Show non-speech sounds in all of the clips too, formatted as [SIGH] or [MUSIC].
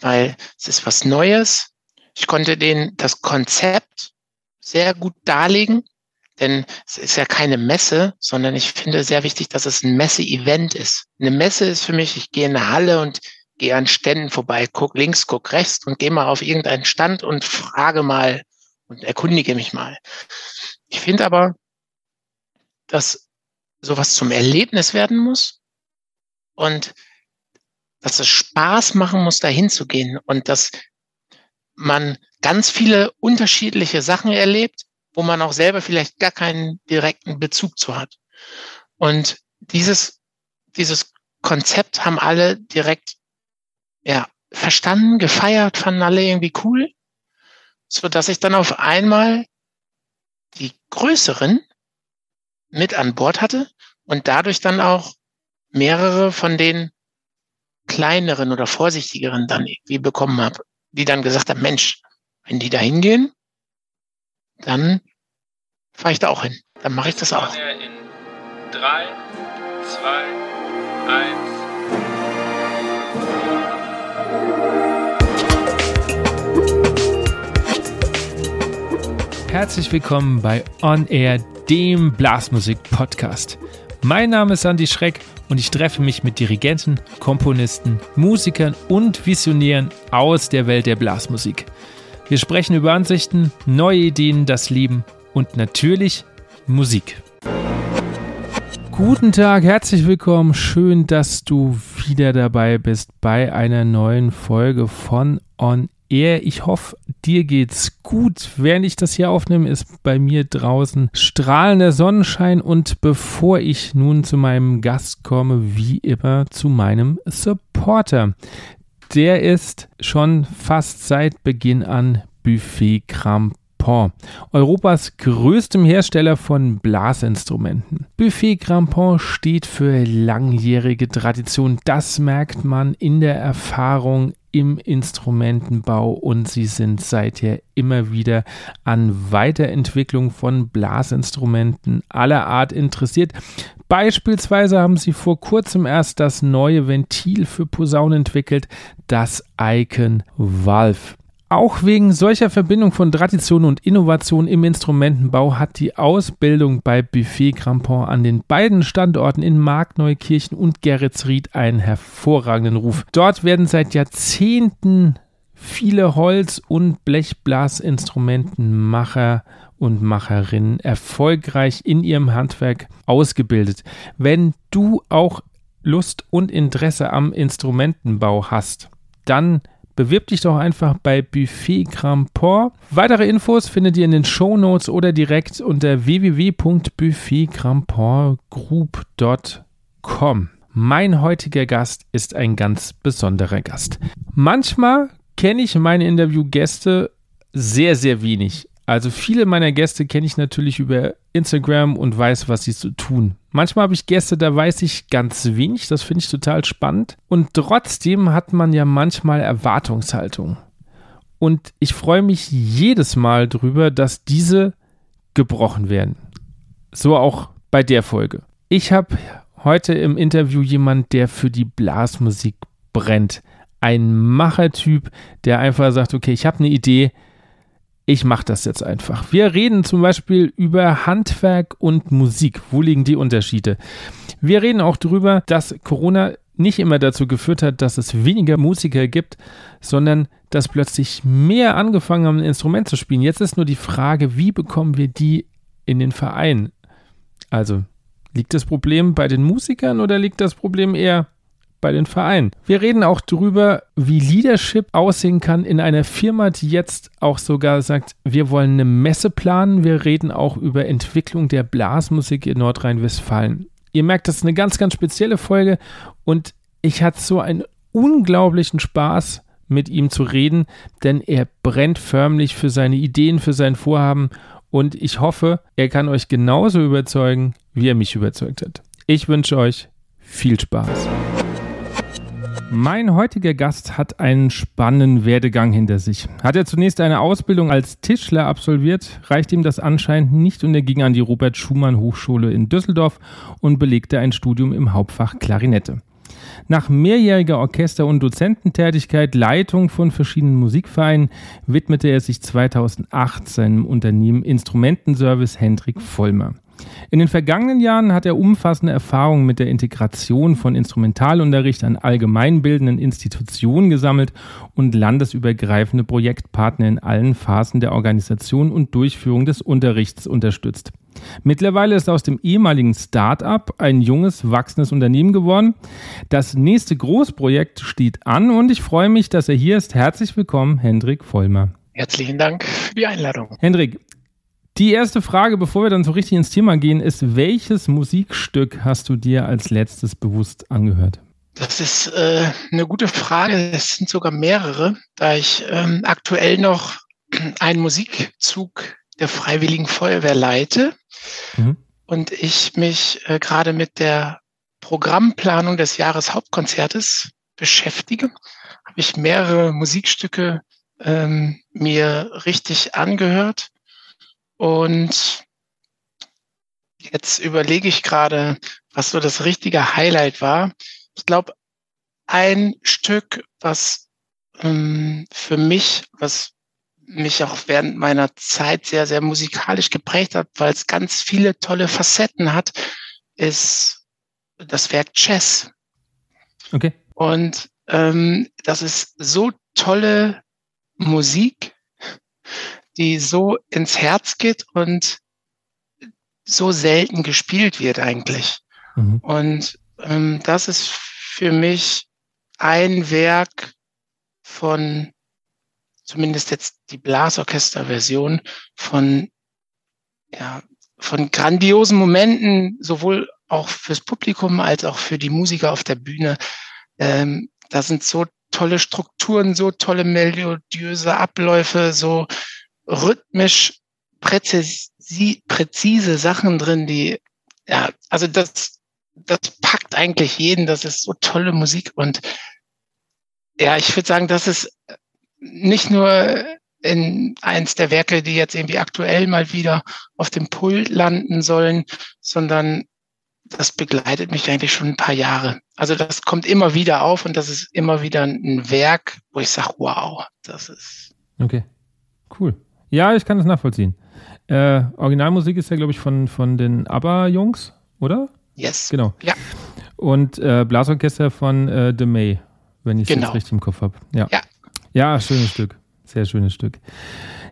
weil es ist was Neues. Ich konnte denen das Konzept sehr gut darlegen, denn es ist ja keine Messe, sondern ich finde sehr wichtig, dass es ein Messe-Event ist. Eine Messe ist für mich, ich gehe in eine Halle und gehe an Ständen vorbei, guck links, guck rechts und gehe mal auf irgendeinen Stand und frage mal und erkundige mich mal. Ich finde aber, dass sowas zum Erlebnis werden muss und dass es Spaß machen muss, dahin zu gehen und dass man ganz viele unterschiedliche Sachen erlebt, wo man auch selber vielleicht gar keinen direkten Bezug zu hat. Und dieses, dieses Konzept haben alle direkt, ja, verstanden, gefeiert, fanden alle irgendwie cool, so dass ich dann auf einmal die größeren mit an Bord hatte und dadurch dann auch mehrere von den kleineren oder vorsichtigeren dann irgendwie bekommen habe, die dann gesagt haben, Mensch, wenn die da hingehen, dann fahre ich da auch hin. Dann mache ich das auch. In drei, zwei, eins. Herzlich willkommen bei On Air, dem Blasmusik-Podcast. Mein Name ist Andy Schreck und ich treffe mich mit Dirigenten, Komponisten, Musikern und Visionären aus der Welt der Blasmusik. Wir sprechen über Ansichten, neue Ideen, das Leben und natürlich Musik. Guten Tag, herzlich willkommen. Schön, dass du wieder dabei bist bei einer neuen Folge von On Air. Ich hoffe, dir geht's gut. Während ich das hier aufnehme, ist bei mir draußen strahlender Sonnenschein und bevor ich nun zu meinem Gast komme, wie immer zu meinem Supporter. Der ist schon fast seit Beginn an Buffet Crampon, Europas größtem Hersteller von Blasinstrumenten. Buffet Crampon steht für langjährige Tradition. Das merkt man in der Erfahrung im Instrumentenbau und sie sind seither immer wieder an Weiterentwicklung von Blasinstrumenten aller Art interessiert. Beispielsweise haben sie vor kurzem erst das neue Ventil für Posaunen entwickelt, das Icon Valve. Auch wegen solcher Verbindung von Tradition und Innovation im Instrumentenbau hat die Ausbildung bei Buffet Crampon an den beiden Standorten in Markneukirchen und Geretsried einen hervorragenden Ruf. Dort werden seit Jahrzehnten viele Holz- und Blechblasinstrumentenmacher und Macherinnen erfolgreich in ihrem Handwerk ausgebildet. Wenn du auch Lust und Interesse am Instrumentenbau hast, dann bewirb dich doch einfach bei Buffet Crampon. Weitere Infos findet ihr in den Show Notes oder direkt unter www.buffetcrampongroup.com. Mein heutiger Gast ist ein ganz besonderer Gast. Manchmal kenne ich meine Interviewgäste sehr, sehr wenig. Also viele meiner Gäste kenne ich natürlich über Instagram und weiß, was sie so tun. Manchmal habe ich Gäste, da weiß ich ganz wenig, das finde ich total spannend. Und trotzdem hat man ja manchmal Erwartungshaltung. Und ich freue mich jedes Mal drüber, dass diese gebrochen werden. So auch bei der Folge. Ich habe heute im Interview jemand, der für die Blasmusik brennt. Ein Machertyp, der einfach sagt, okay, ich habe eine Idee, ich mache das jetzt einfach. Wir reden zum Beispiel über Handwerk und Musik. Wo liegen die Unterschiede? Wir reden auch darüber, dass Corona nicht immer dazu geführt hat, dass es weniger Musiker gibt, sondern dass plötzlich mehr angefangen haben, ein Instrument zu spielen. Jetzt ist nur die Frage, wie bekommen wir die in den Verein? Also, liegt das Problem bei den Musikern oder liegt das Problem eher bei den Vereinen. Wir reden auch darüber, wie Leadership aussehen kann in einer Firma, die jetzt auch sogar sagt, wir wollen eine Messe planen. Wir reden auch über Entwicklung der Blasmusik in Nordrhein-Westfalen. Ihr merkt, das ist eine ganz, ganz spezielle Folge und ich hatte so einen unglaublichen Spaß, mit ihm zu reden, denn er brennt förmlich für seine Ideen, für sein Vorhaben und ich hoffe, er kann euch genauso überzeugen, wie er mich überzeugt hat. Ich wünsche euch viel Spaß. Mein heutiger Gast hat einen spannenden Werdegang hinter sich. Hat er zunächst eine Ausbildung als Tischler absolviert, reicht ihm das anscheinend nicht und er ging an die Robert Schumann Hochschule in Düsseldorf und belegte ein Studium im Hauptfach Klarinette. Nach mehrjähriger Orchester- und Dozententätigkeit, Leitung von verschiedenen Musikvereinen, widmete er sich 2008 seinem Unternehmen Instrumentenservice Hendrik Vollmer. In den vergangenen Jahren hat er umfassende Erfahrungen mit der Integration von Instrumentalunterricht an allgemeinbildenden Institutionen gesammelt und landesübergreifende Projektpartner in allen Phasen der Organisation und Durchführung des Unterrichts unterstützt. Mittlerweile ist aus dem ehemaligen Start-up ein junges, wachsendes Unternehmen geworden. Das nächste Großprojekt steht an und ich freue mich, dass er hier ist. Herzlich willkommen, Hendrik Vollmer. Herzlichen Dank für die Einladung. Hendrik, die erste Frage, bevor wir dann so richtig ins Thema gehen, ist, welches Musikstück hast du dir als letztes bewusst angehört? Das ist äh, eine gute Frage. Es sind sogar mehrere, da ich ähm, aktuell noch [CLEARS THROAT] einen Musikzug der Freiwilligen Feuerwehr leite mhm. und ich mich äh, gerade mit der Programmplanung des Jahreshauptkonzertes beschäftige, habe ich mehrere Musikstücke ähm, mir richtig angehört und jetzt überlege ich gerade, was so das richtige Highlight war. Ich glaube, ein Stück, was ähm, für mich, was mich auch während meiner Zeit sehr, sehr musikalisch geprägt hat, weil es ganz viele tolle Facetten hat, ist das Werk Chess. Okay. Und ähm, das ist so tolle Musik, die so ins Herz geht und so selten gespielt wird eigentlich. Mhm. Und ähm, das ist für mich ein Werk von, zumindest jetzt die Blasorchester-Version, von, ja, von grandiosen Momenten, sowohl auch fürs Publikum als auch für die Musiker auf der Bühne. Ähm, da sind so tolle Strukturen, so tolle melodiöse Abläufe, so rhythmisch präzisi präzise Sachen drin, die, ja, also das, das packt eigentlich jeden, das ist so tolle Musik und ja, ich würde sagen, das ist nicht nur in eins der Werke, die jetzt irgendwie aktuell mal wieder auf dem Pult landen sollen, sondern das begleitet mich eigentlich schon ein paar Jahre. Also das kommt immer wieder auf und das ist immer wieder ein Werk, wo ich sage, wow, das ist. Okay, cool. Ja, ich kann das nachvollziehen. Äh, Originalmusik ist ja, glaube ich, von, von den ABBA-Jungs, oder? Yes. Genau. Ja. Und äh, Blasorchester von äh, The May, wenn ich es genau. jetzt richtig im Kopf habe. Ja. ja. Ja, schönes Stück. Sehr schönes Stück.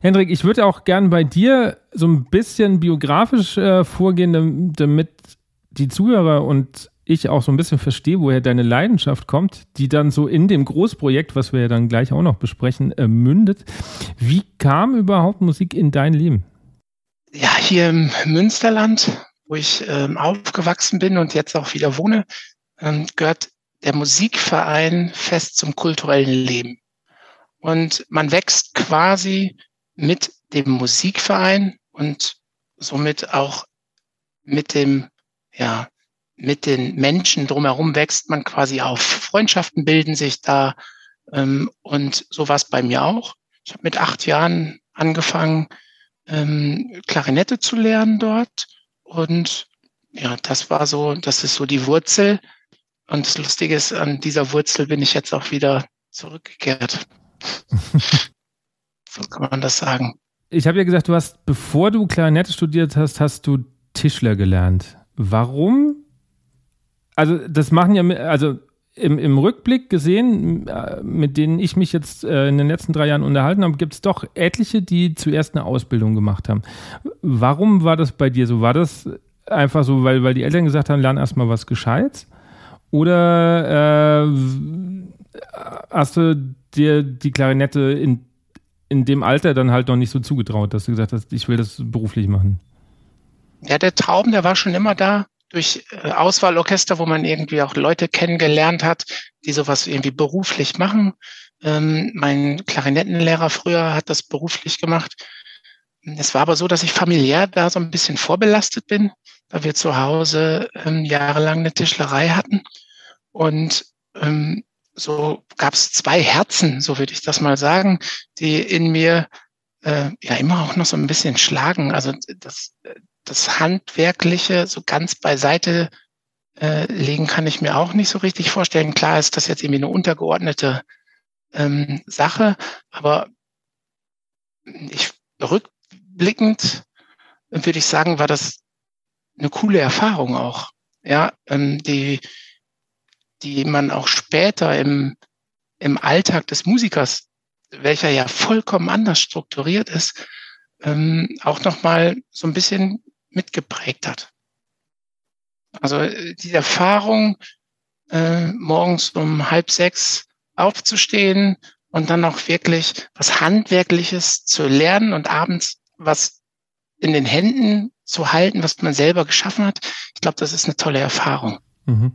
Hendrik, ich würde auch gern bei dir so ein bisschen biografisch äh, vorgehen, damit die Zuhörer und ich auch so ein bisschen verstehe, woher deine Leidenschaft kommt, die dann so in dem Großprojekt, was wir ja dann gleich auch noch besprechen, äh, mündet. Wie kam überhaupt Musik in dein Leben? Ja, hier im Münsterland, wo ich ähm, aufgewachsen bin und jetzt auch wieder wohne, ähm, gehört der Musikverein fest zum kulturellen Leben. Und man wächst quasi mit dem Musikverein und somit auch mit dem ja, mit den Menschen drumherum wächst man quasi auf. Freundschaften bilden sich da ähm, und so war es bei mir auch. Ich habe mit acht Jahren angefangen, ähm, Klarinette zu lernen dort und ja, das war so, das ist so die Wurzel. Und das Lustige ist, an dieser Wurzel bin ich jetzt auch wieder zurückgekehrt. [LAUGHS] so kann man das sagen. Ich habe ja gesagt, du hast, bevor du Klarinette studiert hast, hast du Tischler gelernt. Warum also das machen ja, also im, im Rückblick gesehen, äh, mit denen ich mich jetzt äh, in den letzten drei Jahren unterhalten habe, gibt es doch etliche, die zuerst eine Ausbildung gemacht haben. Warum war das bei dir so? War das einfach so, weil, weil die Eltern gesagt haben, lern erstmal was Gescheites? Oder äh, hast du dir die Klarinette in, in dem Alter dann halt noch nicht so zugetraut, dass du gesagt hast, ich will das beruflich machen? Ja, der Traum, der war schon immer da durch äh, Auswahlorchester, wo man irgendwie auch Leute kennengelernt hat, die sowas irgendwie beruflich machen. Ähm, mein Klarinettenlehrer früher hat das beruflich gemacht. Es war aber so, dass ich familiär da so ein bisschen vorbelastet bin, da wir zu Hause ähm, jahrelang eine Tischlerei hatten. Und ähm, so gab es zwei Herzen, so würde ich das mal sagen, die in mir äh, ja immer auch noch so ein bisschen schlagen. Also das, das Handwerkliche so ganz beiseite äh, legen kann ich mir auch nicht so richtig vorstellen. Klar ist das jetzt irgendwie eine untergeordnete ähm, Sache, aber ich rückblickend würde ich sagen, war das eine coole Erfahrung auch. Ja, ähm, die, die man auch später im, im Alltag des Musikers, welcher ja vollkommen anders strukturiert ist, ähm, auch nochmal so ein bisschen mitgeprägt hat. Also äh, die Erfahrung, äh, morgens um halb sechs aufzustehen und dann auch wirklich was Handwerkliches zu lernen und abends was in den Händen zu halten, was man selber geschaffen hat. Ich glaube, das ist eine tolle Erfahrung. Mhm.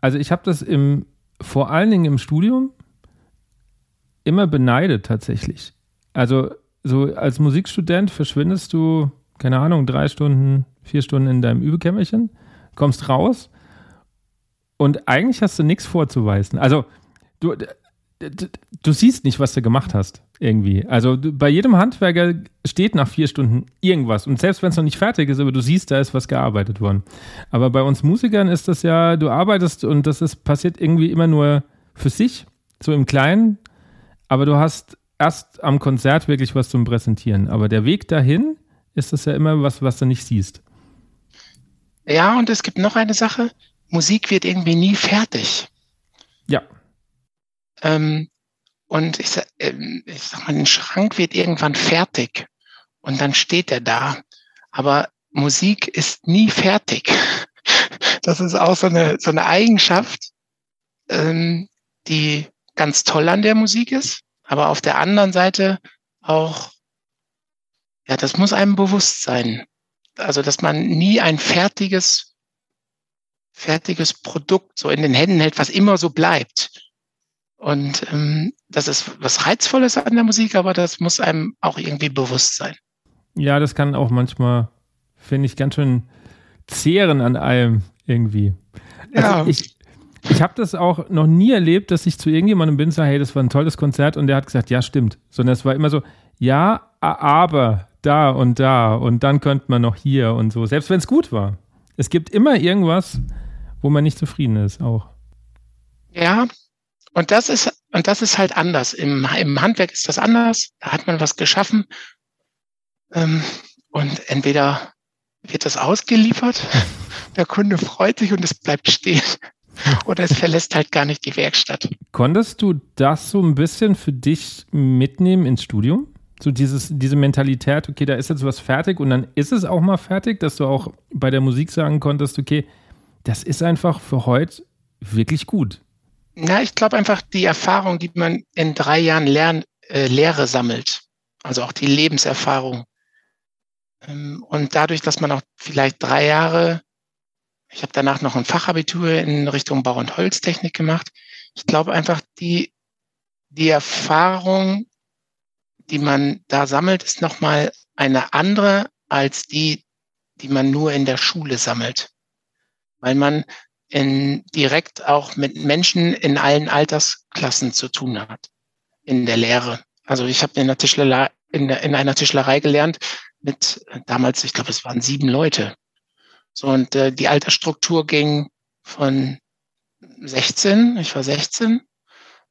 Also ich habe das im, vor allen Dingen im Studium immer beneidet tatsächlich. Also so als Musikstudent verschwindest du, keine Ahnung, drei Stunden, vier Stunden in deinem Übekämmerchen, kommst raus und eigentlich hast du nichts vorzuweisen. Also du, du siehst nicht, was du gemacht hast, irgendwie. Also bei jedem Handwerker steht nach vier Stunden irgendwas. Und selbst wenn es noch nicht fertig ist, aber du siehst, da ist was gearbeitet worden. Aber bei uns Musikern ist das ja, du arbeitest und das ist passiert irgendwie immer nur für sich, so im Kleinen. Aber du hast erst am Konzert wirklich was zum Präsentieren. Aber der Weg dahin ist das ja immer was, was du nicht siehst. Ja, und es gibt noch eine Sache. Musik wird irgendwie nie fertig. Ja. Ähm, und ich, ähm, ich sag mal, ein Schrank wird irgendwann fertig und dann steht er da. Aber Musik ist nie fertig. [LAUGHS] Das ist auch so eine, so eine Eigenschaft, ähm, die ganz toll an der Musik ist, aber auf der anderen Seite auch, ja, das muss einem bewusst sein. Also, dass man nie ein fertiges, fertiges Produkt so in den Händen hält, was immer so bleibt. Und ähm, das ist was Reizvolles an der Musik, aber das muss einem auch irgendwie bewusst sein. Ja, das kann auch manchmal, finde ich, ganz schön zehren an allem irgendwie. Also ja. ich, ich habe das auch noch nie erlebt, dass ich zu irgendjemandem bin und sage, hey, das war ein tolles Konzert und der hat gesagt, ja, stimmt. Sondern es war immer so, ja, aber da und da und dann könnte man noch hier und so, selbst wenn es gut war. Es gibt immer irgendwas, wo man nicht zufrieden ist, auch. Ja, und das ist, und das ist halt anders. Im, im Handwerk ist das anders. Da hat man was geschaffen. Ähm, und entweder wird das ausgeliefert, [LAUGHS] der Kunde freut sich und es bleibt stehen. Oder es verlässt halt gar nicht die Werkstatt. Konntest du das so ein bisschen für dich mitnehmen ins Studium? So dieses, diese Mentalität, okay, da ist jetzt was fertig und dann ist es auch mal fertig, dass du auch bei der Musik sagen konntest, okay, das ist einfach für heute wirklich gut. Na, ich glaube einfach die Erfahrung, die man in drei Jahren Lern, äh, Lehre sammelt, also auch die Lebenserfahrung. Ähm, und dadurch, dass man auch vielleicht drei Jahre, ich habe danach noch ein Fachabitur in Richtung Bau- und Holztechnik gemacht. Ich glaube einfach, die, die Erfahrung, die man da sammelt, ist nochmal eine andere als die, die man nur in der Schule sammelt. Weil man in, direkt auch mit Menschen in allen Altersklassen zu tun hat in der Lehre. Also ich habe in in, in einer Tischlerei gelernt mit damals, ich glaube, es waren sieben Leute. So und äh, die Altersstruktur ging von 16, ich war 16,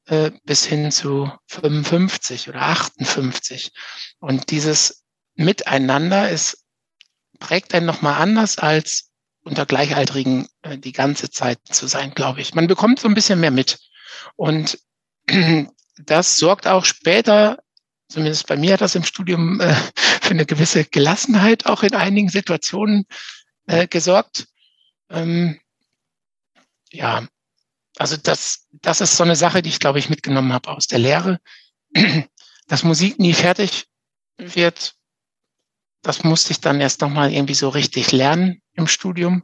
äh, bis hin zu 55 oder 58. Und dieses Miteinander ist prägt einen nochmal anders als unter Gleichaltrigen äh, die ganze Zeit zu sein, glaube ich. Man bekommt so ein bisschen mehr mit. Und [CLEARS THROAT] das sorgt auch später, zumindest bei mir hat das im Studium äh, [LAUGHS] für eine gewisse Gelassenheit auch in einigen Situationen äh, gesorgt. Ähm, ja, also das, das ist so eine Sache, die ich, glaube ich, mitgenommen habe aus der Lehre. [CLEARS THROAT] Dass Musik nie fertig wird, das musste ich dann erst nochmal irgendwie so richtig lernen im Studium,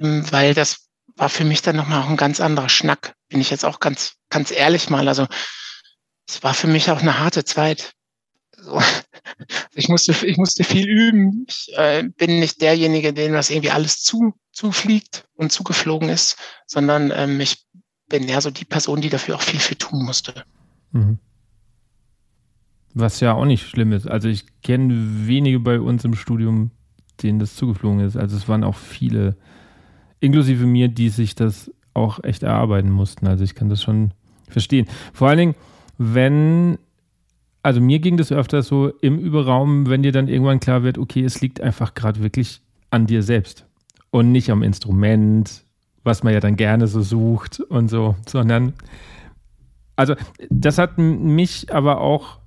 ähm, weil das war für mich dann nochmal auch ein ganz anderer Schnack, bin ich jetzt auch ganz, ganz ehrlich mal. Also es war für mich auch eine harte Zeit. So. Ich musste, ich musste viel üben. Ich äh, bin nicht derjenige, dem das irgendwie alles zu, zufliegt und zugeflogen ist, sondern ähm, ich bin eher so die Person, die dafür auch viel, viel tun musste. Mhm. Was ja auch nicht schlimm ist. Also ich kenne wenige bei uns im Studium, denen das zugeflogen ist. Also es waren auch viele. inklusive mir, die sich das auch echt erarbeiten mussten. Also ich kann das schon verstehen. Vor allen Dingen, wenn, also mir ging das öfter so im Überraum, wenn dir dann irgendwann klar wird, okay, es liegt einfach gerade wirklich an dir selbst und nicht am Instrument, was man ja dann gerne so sucht und so, sondern also das hat mich aber auch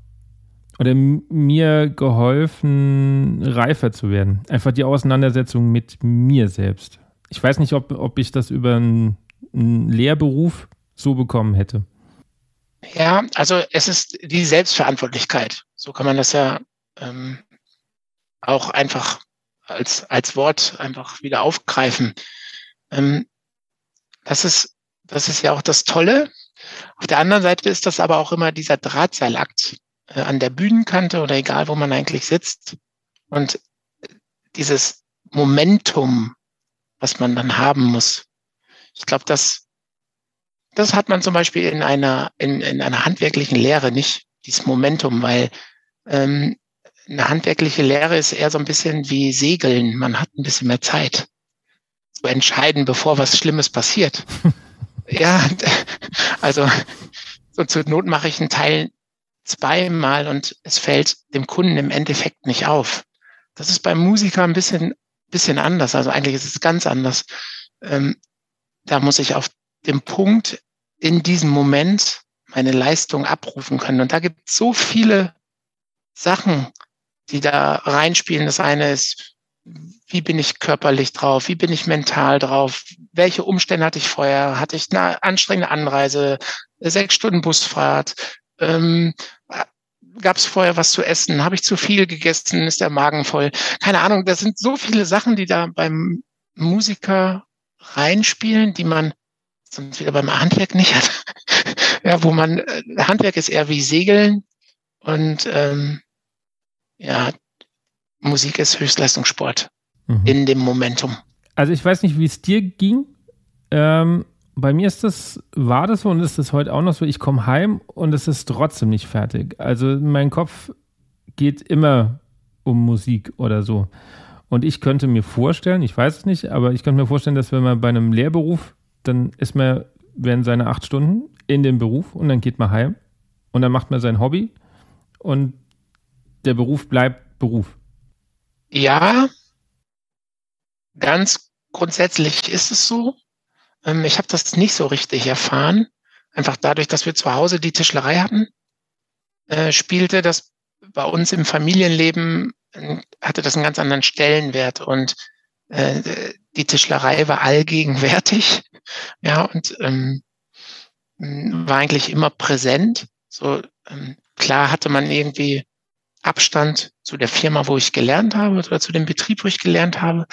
oder mir geholfen, reifer zu werden. Einfach die Auseinandersetzung mit mir selbst. Ich weiß nicht, ob, ob ich das über einen, einen Lehrberuf so bekommen hätte. Ja, also es ist die Selbstverantwortlichkeit. So kann man das ja ähm, auch einfach als, als Wort einfach wieder aufgreifen. Ähm, das ist, das ist ja auch das Tolle. Auf der anderen Seite ist das aber auch immer dieser Drahtseilakt äh, an der Bühnenkante oder egal, wo man eigentlich sitzt. Und dieses Momentum, was man dann haben muss. Ich glaube, das, das hat man zum Beispiel in einer, in, in einer handwerklichen Lehre nicht, dieses Momentum, weil ähm, eine handwerkliche Lehre ist eher so ein bisschen wie Segeln. Man hat ein bisschen mehr Zeit zu entscheiden, bevor was Schlimmes passiert. [LAUGHS] ja, [LAUGHS] also so zur Not mache ich einen Teil zweimal und es fällt dem Kunden im Endeffekt nicht auf. Das ist beim Musiker ein bisschen, bisschen anders. Also eigentlich ist es ganz anders. Ähm, da muss ich auf dem Punkt in diesem Moment meine Leistung abrufen können. Und da gibt es so viele Sachen, die da reinspielen. Das eine ist, wie bin ich körperlich drauf? Wie bin ich mental drauf? Welche Umstände hatte ich vorher? Hatte ich eine anstrengende Anreise? Sechs Stunden Busfahrt? Ähm, Gab es vorher was zu essen? Habe ich zu viel gegessen? Ist der Magen voll? Keine Ahnung. Das sind so viele Sachen, die da beim Musiker reinspielen, die man sonst wieder beim Handwerk nicht hat. [LAUGHS] ja, wo man äh, Handwerk ist eher wie Segeln und ähm, ja, Musik ist Höchstleistungssport mhm. in dem Momentum. Also ich weiß nicht, wie es dir ging. Ähm, bei mir ist das, war das so und ist das heute auch noch so. Ich komme heim und es ist trotzdem nicht fertig. Also mein Kopf geht immer um Musik oder so. Und ich könnte mir vorstellen, ich weiß es nicht, aber ich könnte mir vorstellen, dass wenn man bei einem Lehrberuf, dann ist man, werden seine acht Stunden in dem Beruf und dann geht man heim und dann macht man sein Hobby und der Beruf bleibt Beruf. Ja, ganz grundsätzlich ist es so. Ähm, ich habe das nicht so richtig erfahren. Einfach dadurch, dass wir zu Hause die Tischlerei hatten, äh, spielte das bei uns im Familienleben, äh, hatte das einen ganz anderen Stellenwert und äh, die Tischlerei war allgegenwärtig, ja, und ähm, war eigentlich immer präsent. So ähm, klar hatte man irgendwie Abstand zu der Firma, wo ich gelernt habe oder zu dem Betrieb, wo ich gelernt habe.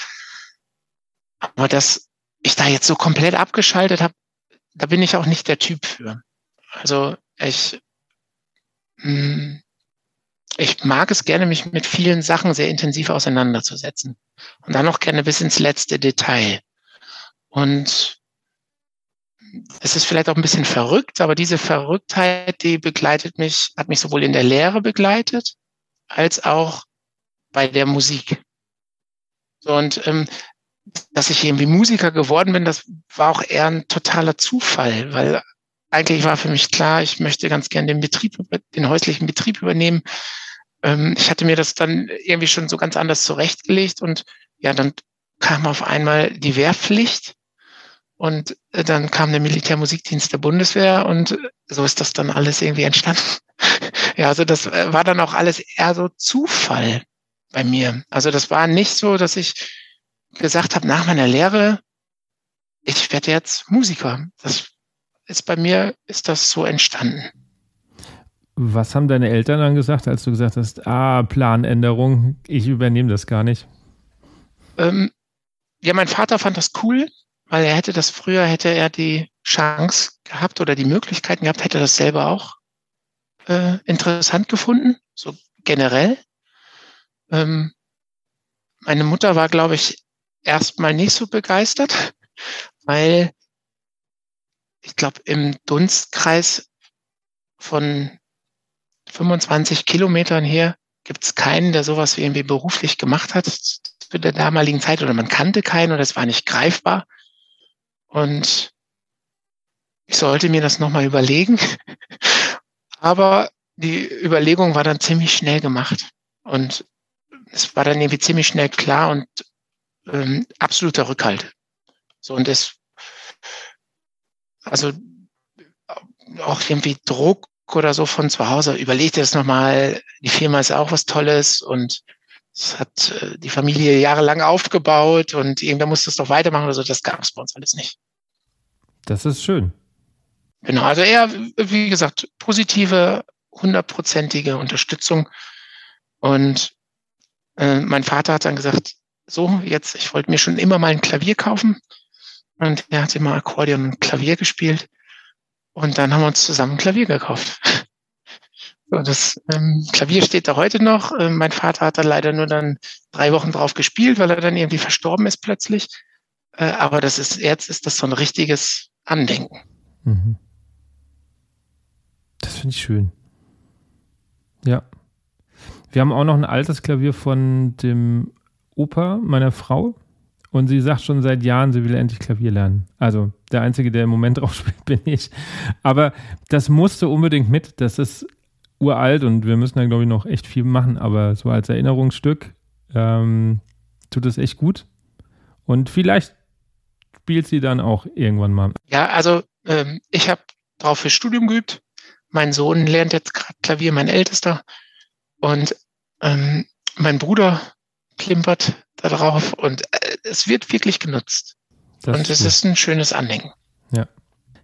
Aber dass ich da jetzt so komplett abgeschaltet habe, da bin ich auch nicht der Typ für. Also ich, hm, ich mag es gerne, mich mit vielen Sachen sehr intensiv auseinanderzusetzen. Und dann noch gerne bis ins letzte Detail. Und es ist vielleicht auch ein bisschen verrückt, aber diese Verrücktheit, die begleitet mich, hat mich sowohl in der Lehre begleitet, als auch bei der Musik. Und ähm, dass ich irgendwie Musiker geworden bin, das war auch eher ein totaler Zufall, weil eigentlich war für mich klar, ich möchte ganz gern den Betrieb, den häuslichen Betrieb übernehmen. Ähm, ich hatte mir das dann irgendwie schon so ganz anders zurechtgelegt und ja, dann kam auf einmal die Wehrpflicht und äh, dann kam der Militärmusikdienst der Bundeswehr und so ist das dann alles irgendwie entstanden. [LAUGHS] ja, also das äh, war dann auch alles eher so Zufall bei mir. Also das war nicht so, dass ich gesagt habe, nach meiner Lehre, ich werde jetzt Musiker. Das ist bei mir, ist das so entstanden. Was haben deine Eltern dann gesagt, als du gesagt hast, ah, Planänderung, ich übernehme das gar nicht? Ähm, ja, mein Vater fand das cool, weil er hätte das früher, hätte er die Chance gehabt oder die Möglichkeiten gehabt, hätte das selber auch äh, interessant gefunden, so generell. Ähm, meine Mutter war, glaube ich, erstmal nicht so begeistert, [LAUGHS] weil ich glaube, im Dunstkreis von 25 Kilometern her gibt es keinen, der sowas wie irgendwie beruflich gemacht hat zu der damaligen Zeit oder man kannte keinen oder es war nicht greifbar. Und ich sollte mir das nochmal überlegen. [LAUGHS] Aber die Überlegung war dann ziemlich schnell gemacht. Und es war dann irgendwie ziemlich schnell klar und ähm, absoluter Rückhalt. So, und das, also auch irgendwie Druck oder so von zu Hause, überleg dir das nochmal, die Firma ist auch was Tolles und es hat äh, die Familie jahrelang aufgebaut und irgendwer muss das doch weitermachen oder so, das gab es bei uns alles nicht. Das ist schön. Genau, also eher, wie gesagt, positive, hundertprozentige Unterstützung. Und äh, mein Vater hat dann gesagt, so, jetzt, ich wollte mir schon immer mal ein Klavier kaufen. Und er hat immer Akkordeon und Klavier gespielt. Und dann haben wir uns zusammen ein Klavier gekauft. [LAUGHS] So, das ähm, Klavier steht da heute noch. Äh, mein Vater hat da leider nur dann drei Wochen drauf gespielt, weil er dann irgendwie verstorben ist plötzlich. Äh, aber das ist, jetzt ist das so ein richtiges Andenken. Mhm. Das finde ich schön. Ja. Wir haben auch noch ein altes Klavier von dem Opa meiner Frau. Und sie sagt schon seit Jahren, sie will endlich Klavier lernen. Also der Einzige, der im Moment [LAUGHS] drauf spielt, bin ich. Aber das musste unbedingt mit. Das ist uralt und wir müssen da, glaube ich, noch echt viel machen. Aber so als Erinnerungsstück ähm, tut es echt gut. Und vielleicht spielt sie dann auch irgendwann mal. Ja, also ähm, ich habe drauf fürs Studium geübt. Mein Sohn lernt jetzt gerade Klavier, mein Ältester. Und ähm, mein Bruder klimpert da drauf und äh, es wird wirklich genutzt. Das und es ist ein schönes Anhängen. Ja.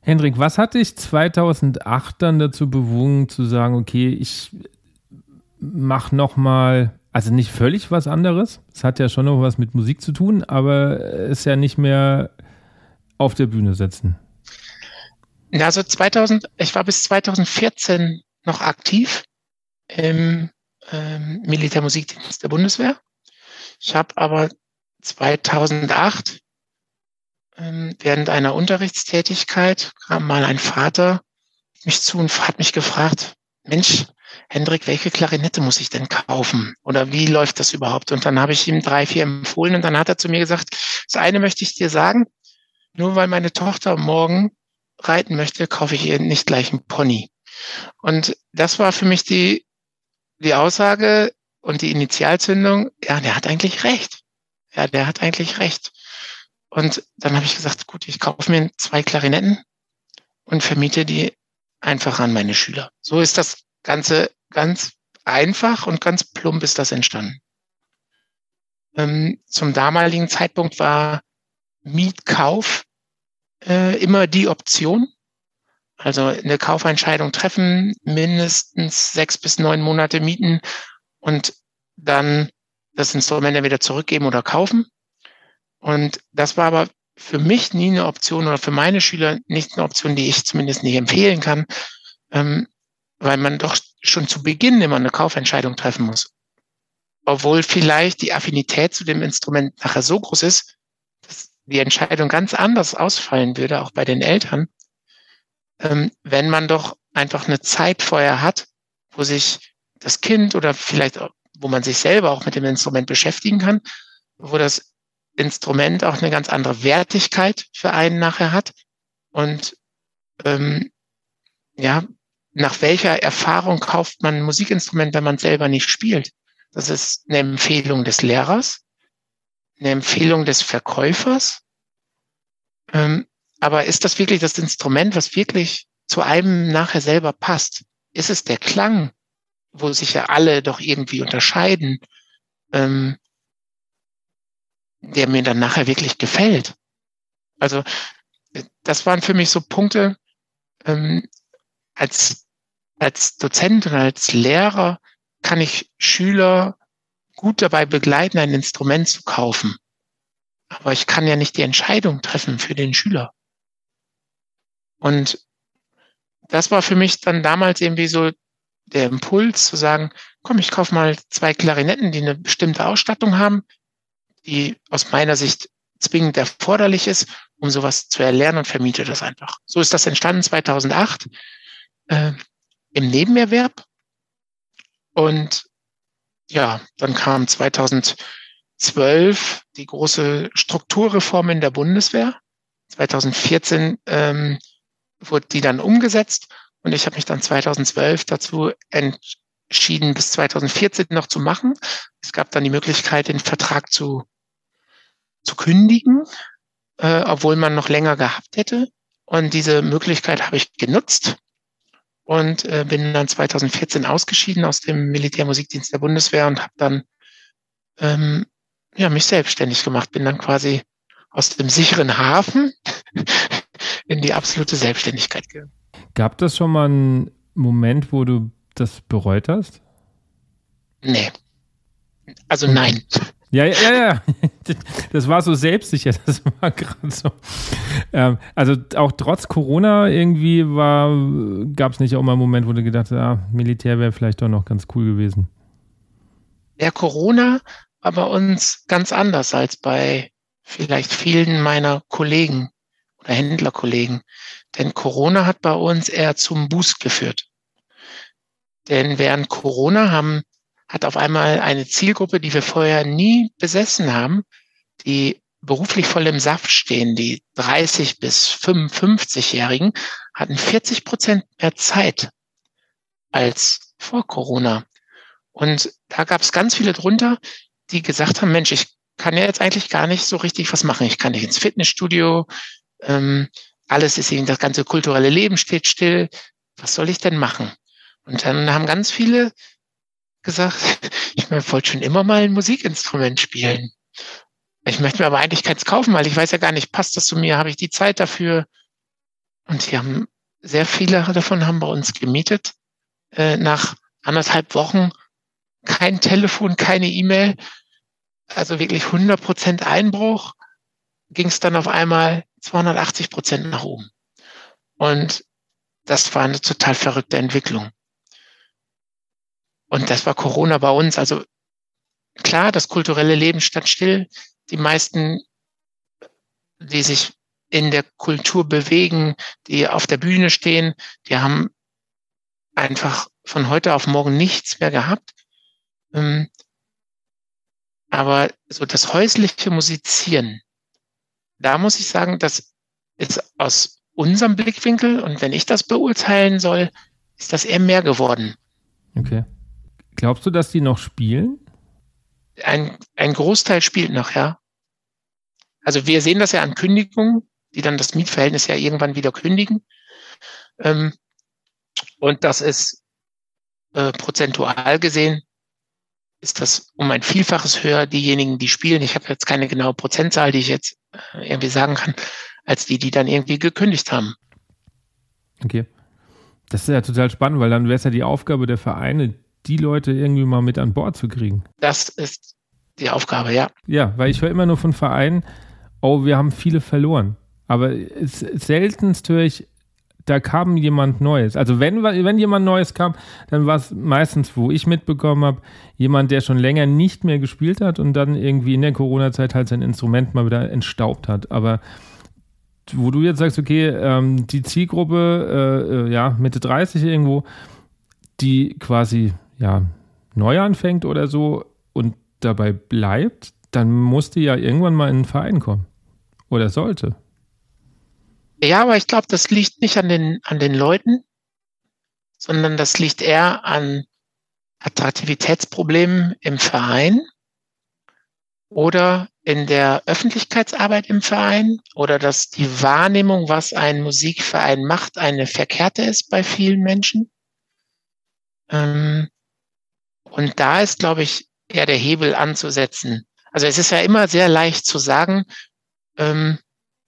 Hendrik, was hat dich 2008 dann dazu bewogen zu sagen, okay, ich mache nochmal, also nicht völlig was anderes. Es hat ja schon noch was mit Musik zu tun, aber es ja nicht mehr auf der Bühne setzen. Also 2000, ich war bis 2014 noch aktiv im ähm, Militärmusikdienst der Bundeswehr. Ich habe aber 2008 ähm, während einer Unterrichtstätigkeit kam mal ein Vater mich zu und hat mich gefragt, Mensch, Hendrik, welche Klarinette muss ich denn kaufen? Oder wie läuft das überhaupt? Und dann habe ich ihm drei, vier empfohlen und dann hat er zu mir gesagt, das eine möchte ich dir sagen, nur weil meine Tochter morgen reiten möchte, kaufe ich ihr nicht gleich einen Pony. Und das war für mich die, die Aussage und die Initialzündung, ja, der hat eigentlich recht. Ja, der hat eigentlich recht. Und dann habe ich gesagt, gut, ich kaufe mir zwei Klarinetten und vermiete die einfach an meine Schüler. So ist das Ganze ganz einfach und ganz plump ist das entstanden. Ähm, zum damaligen Zeitpunkt war Mietkauf äh, immer die Option. Also eine Kaufentscheidung treffen, mindestens sechs bis neun Monate mieten und dann das Instrument entweder zurückgeben oder kaufen. Und das war aber für mich nie eine Option oder für meine Schüler nicht eine Option, die ich zumindest nicht empfehlen kann, ähm, weil man doch schon zu Beginn immer eine Kaufentscheidung treffen muss. Obwohl vielleicht die Affinität zu dem Instrument nachher so groß ist, dass die Entscheidung ganz anders ausfallen würde, auch bei den Eltern, ähm, wenn man doch einfach eine Zeit vorher hat, wo sich das Kind oder vielleicht, wo man sich selber auch mit dem Instrument beschäftigen kann, wo das Instrument auch eine ganz andere Wertigkeit für einen nachher hat. Und ähm, ja, nach welcher Erfahrung kauft man ein Musikinstrument, wenn man selber nicht spielt? Das ist eine Empfehlung des Lehrers, eine Empfehlung des Verkäufers. Ähm, aber ist das wirklich das Instrument, was wirklich zu einem nachher selber passt? Ist es der Klang, wo sich ja alle doch irgendwie unterscheiden? Ähm, der mir dann nachher wirklich gefällt. Also das waren für mich so Punkte, ähm, als, als Dozent und als Lehrer kann ich Schüler gut dabei begleiten, ein Instrument zu kaufen. Aber ich kann ja nicht die Entscheidung treffen für den Schüler. Und das war für mich dann damals irgendwie so der Impuls zu sagen, komm, ich kaufe mal zwei Klarinetten, die eine bestimmte Ausstattung haben, die aus meiner Sicht zwingend erforderlich ist, um sowas zu erlernen und vermiete das einfach. So ist das entstanden 2008 äh, im Nebenerwerb. Und ja, dann kam 2012 die große Strukturreform in der Bundeswehr. 2014 ähm, wurde die dann umgesetzt und ich habe mich dann 2012 dazu entschieden, bis 2014 noch zu machen. Es gab dann die Möglichkeit, den Vertrag zu, zu kündigen, äh, obwohl man noch länger gehabt hätte. Und diese Möglichkeit habe ich genutzt und äh, bin dann 2014 ausgeschieden aus dem Militärmusikdienst der Bundeswehr und habe dann ähm, ja, mich selbstständig gemacht. Bin dann quasi aus dem sicheren Hafen [LAUGHS] in die absolute Selbstständigkeit gegangen. Gab das schon mal einen Moment, wo du das bereut hast? Nee. Also nein. [LAUGHS] Ja, ja, ja. [LAUGHS] Das war so selbstsicher. [LAUGHS] Das war gerade so. Ähm, also auch trotz Corona irgendwie war, gab es nicht auch mal einen Moment, wo du gedacht hast, ah, Militär wäre vielleicht doch noch ganz cool gewesen. Ja, Corona war bei uns ganz anders als bei vielleicht vielen meiner Kollegen oder Händlerkollegen. Denn Corona hat bei uns eher zum Boost geführt. Denn während Corona haben, hat auf einmal eine Zielgruppe, die wir vorher nie besessen haben, die beruflich voll im Saft stehen, die 30 bis 55-Jährigen, hatten 40 Prozent mehr Zeit als vor Corona. Und da gab es ganz viele drunter, die gesagt haben, Mensch, ich kann ja jetzt eigentlich gar nicht so richtig was machen. Ich kann nicht ins Fitnessstudio, ähm, alles ist eben, das ganze kulturelle Leben steht still. Was soll ich denn machen? Und dann haben ganz viele gesagt, [LAUGHS] ich wollte schon immer mal ein Musikinstrument spielen. Ich möchte mir aber eigentlich keins kaufen, weil ich weiß ja gar nicht, passt das zu mir, habe ich die Zeit dafür? Und die haben, sehr viele davon haben bei uns gemietet. Äh, nach anderthalb Wochen kein Telefon, keine E-Mail, also wirklich 100 Prozent Einbruch, ging es dann auf einmal 280 Prozent nach oben. Und das war eine total verrückte Entwicklung. Und das war Corona bei uns. Also klar, das kulturelle Leben stand still. Die meisten, die sich in der Kultur bewegen, die auf der Bühne stehen, die haben einfach von heute auf morgen nichts mehr gehabt. Ähm, aber so das häusliche Musizieren, da muss ich sagen, das ist aus unserem Blickwinkel und wenn ich das beurteilen soll, ist das eher mehr geworden. Okay. Glaubst du, dass die noch spielen? Ein, ein Großteil spielt noch, ja. Also wir sehen das ja an Kündigungen, die dann das Mietverhältnis ja irgendwann wieder kündigen. Ähm, und das ist äh, prozentual gesehen ist das um ein Vielfaches höher, diejenigen, die spielen. Ich habe jetzt keine genaue Prozentzahl, die ich jetzt äh, irgendwie sagen kann, als die, die dann irgendwie gekündigt haben. Okay. Das ist ja total spannend, weil dann wäre es ja die Aufgabe der Vereine, die Leute irgendwie mal mit an Bord zu kriegen. Das ist die Aufgabe, ja. Ja, weil ich höre immer nur von Vereinen, oh, wir haben viele verloren. Aber seltenst höre ich, da kam jemand Neues. Also wenn, wenn jemand Neues kam, dann war es meistens, wo ich mitbekommen habe, jemand, der schon länger nicht mehr gespielt hat und dann irgendwie in der Corona-Zeit halt sein Instrument mal wieder entstaubt hat. Aber wo du jetzt sagst, okay, ähm, die Zielgruppe, äh, äh, ja, Mitte 30 irgendwo, die quasi, ja, neu anfängt oder so und dabei bleibt, dann musste ja irgendwann mal in einen Verein kommen. Oder sollte. Ja, aber ich glaube, das liegt nicht an den, an den Leuten, sondern das liegt eher an Attraktivitätsproblemen im Verein oder in der Öffentlichkeitsarbeit im Verein oder dass die Wahrnehmung, was ein Musikverein macht, eine verkehrte ist bei vielen Menschen. Ähm, und da ist, glaube ich, eher der Hebel anzusetzen. Also es ist ja immer sehr leicht zu sagen, ähm,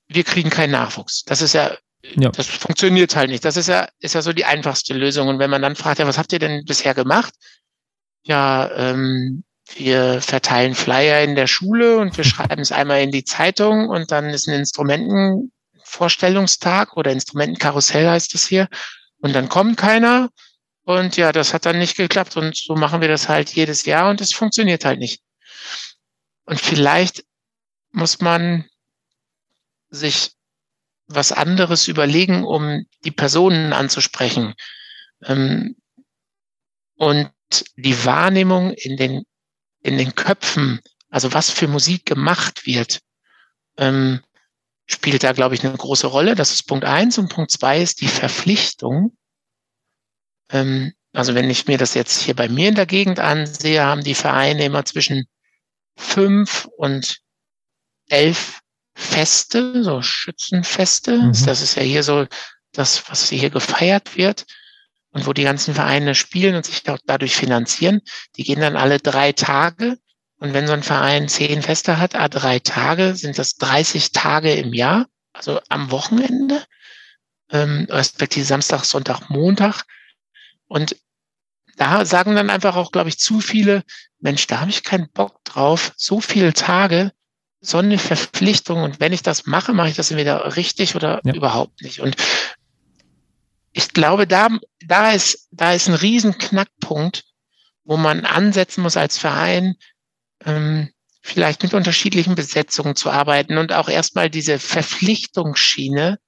wir kriegen keinen Nachwuchs. Das ist ja, ja, das funktioniert halt nicht. Das ist ja, ist ja so die einfachste Lösung. Und wenn man dann fragt, ja, was habt ihr denn bisher gemacht? Ja, ähm, wir verteilen Flyer in der Schule und wir [LAUGHS] schreiben es einmal in die Zeitung und dann ist ein Instrumentenvorstellungstag oder Instrumentenkarussell heißt es hier. Und dann kommt keiner. Und ja, das hat dann nicht geklappt. Und so machen wir das halt jedes Jahr und es funktioniert halt nicht. Und vielleicht muss man sich was anderes überlegen, um die Personen anzusprechen. Ähm, und die Wahrnehmung in den, in den Köpfen, also was für Musik gemacht wird, ähm, spielt da, glaube ich, eine große Rolle. Das ist Punkt eins. Und Punkt zwei ist die Verpflichtung. Ähm, also wenn ich mir das jetzt hier bei mir in der Gegend ansehe, haben die Vereine immer zwischen fünf und elf Feste, so Schützenfeste. Mhm. Das ist ja hier so das, was hier gefeiert wird und wo die ganzen Vereine spielen und sich auch dadurch finanzieren. Die gehen dann alle drei Tage. Und wenn so ein Verein zehn Feste hat, a drei Tage, sind das 30 Tage im Jahr, also am Wochenende, ähm, respektive Samstag, Sonntag, Montag. Und da sagen dann einfach auch, glaube ich, zu viele, Mensch, da habe ich keinen Bock drauf, so viele Tage, so eine Verpflichtung. Und wenn ich das mache, mache ich das entweder richtig oder ja. überhaupt nicht. Und ich glaube, da, da ist, da ist ein riesen Knackpunkt, wo man ansetzen muss als Verein, ähm, vielleicht mit unterschiedlichen Besetzungen zu arbeiten und auch erstmal diese Verpflichtungsschiene.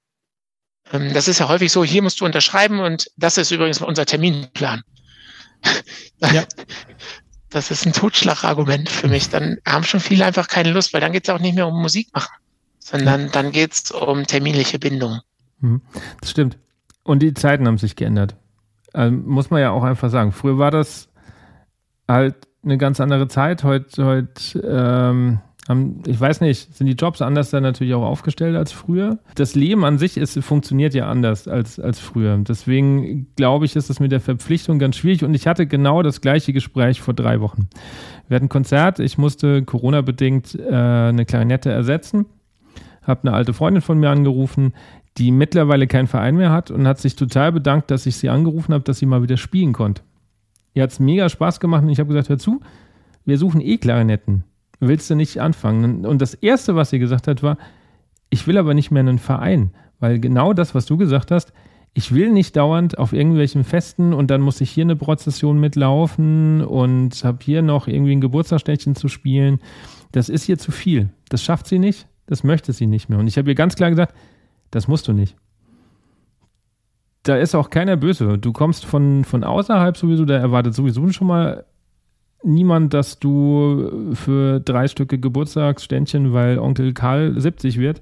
Ähm, das ist ja häufig so, hier musst du unterschreiben und das ist übrigens unser Terminplan. [LAUGHS] Ja. Das ist ein Totschlagargument für mich. Dann haben schon viele einfach keine Lust, weil dann geht es auch nicht mehr um Musik machen, sondern dann geht es um terminliche Bindung. Mhm. Das stimmt. Und die Zeiten haben sich geändert. Also muss man ja auch einfach sagen. Früher war das halt eine ganz andere Zeit. Heute, heute ähm, ich weiß nicht, sind die Jobs anders dann natürlich auch aufgestellt als früher. Das Leben an sich ist, funktioniert ja anders als, als früher. Deswegen glaube ich, ist das mit der Verpflichtung ganz schwierig. Und ich hatte genau das gleiche Gespräch vor drei Wochen. Wir hatten ein Konzert, ich musste Corona-bedingt äh, eine Klarinette ersetzen. Habe eine alte Freundin von mir angerufen, die mittlerweile keinen Verein mehr hat und hat sich total bedankt, dass ich sie angerufen habe, dass sie mal wieder spielen konnte. Ihr hat es mega Spaß gemacht und ich habe gesagt, hör zu, wir suchen eh Klarinetten. Willst du nicht anfangen? Und das Erste, was sie gesagt hat, war, ich will aber nicht mehr einen Verein, weil genau das, was du gesagt hast, ich will nicht dauernd auf irgendwelchen Festen und dann muss ich hier eine Prozession mitlaufen und habe hier noch irgendwie ein Geburtstagsständchen zu spielen. Das ist hier zu viel. Das schafft sie nicht, das möchte sie nicht mehr. Und ich habe ihr ganz klar gesagt, das musst du nicht. Da ist auch keiner böse. Du kommst von, von außerhalb sowieso, da erwartet sowieso schon mal niemand, dass du für drei Stücke Geburtstagsständchen, weil Onkel Karl 70 wird,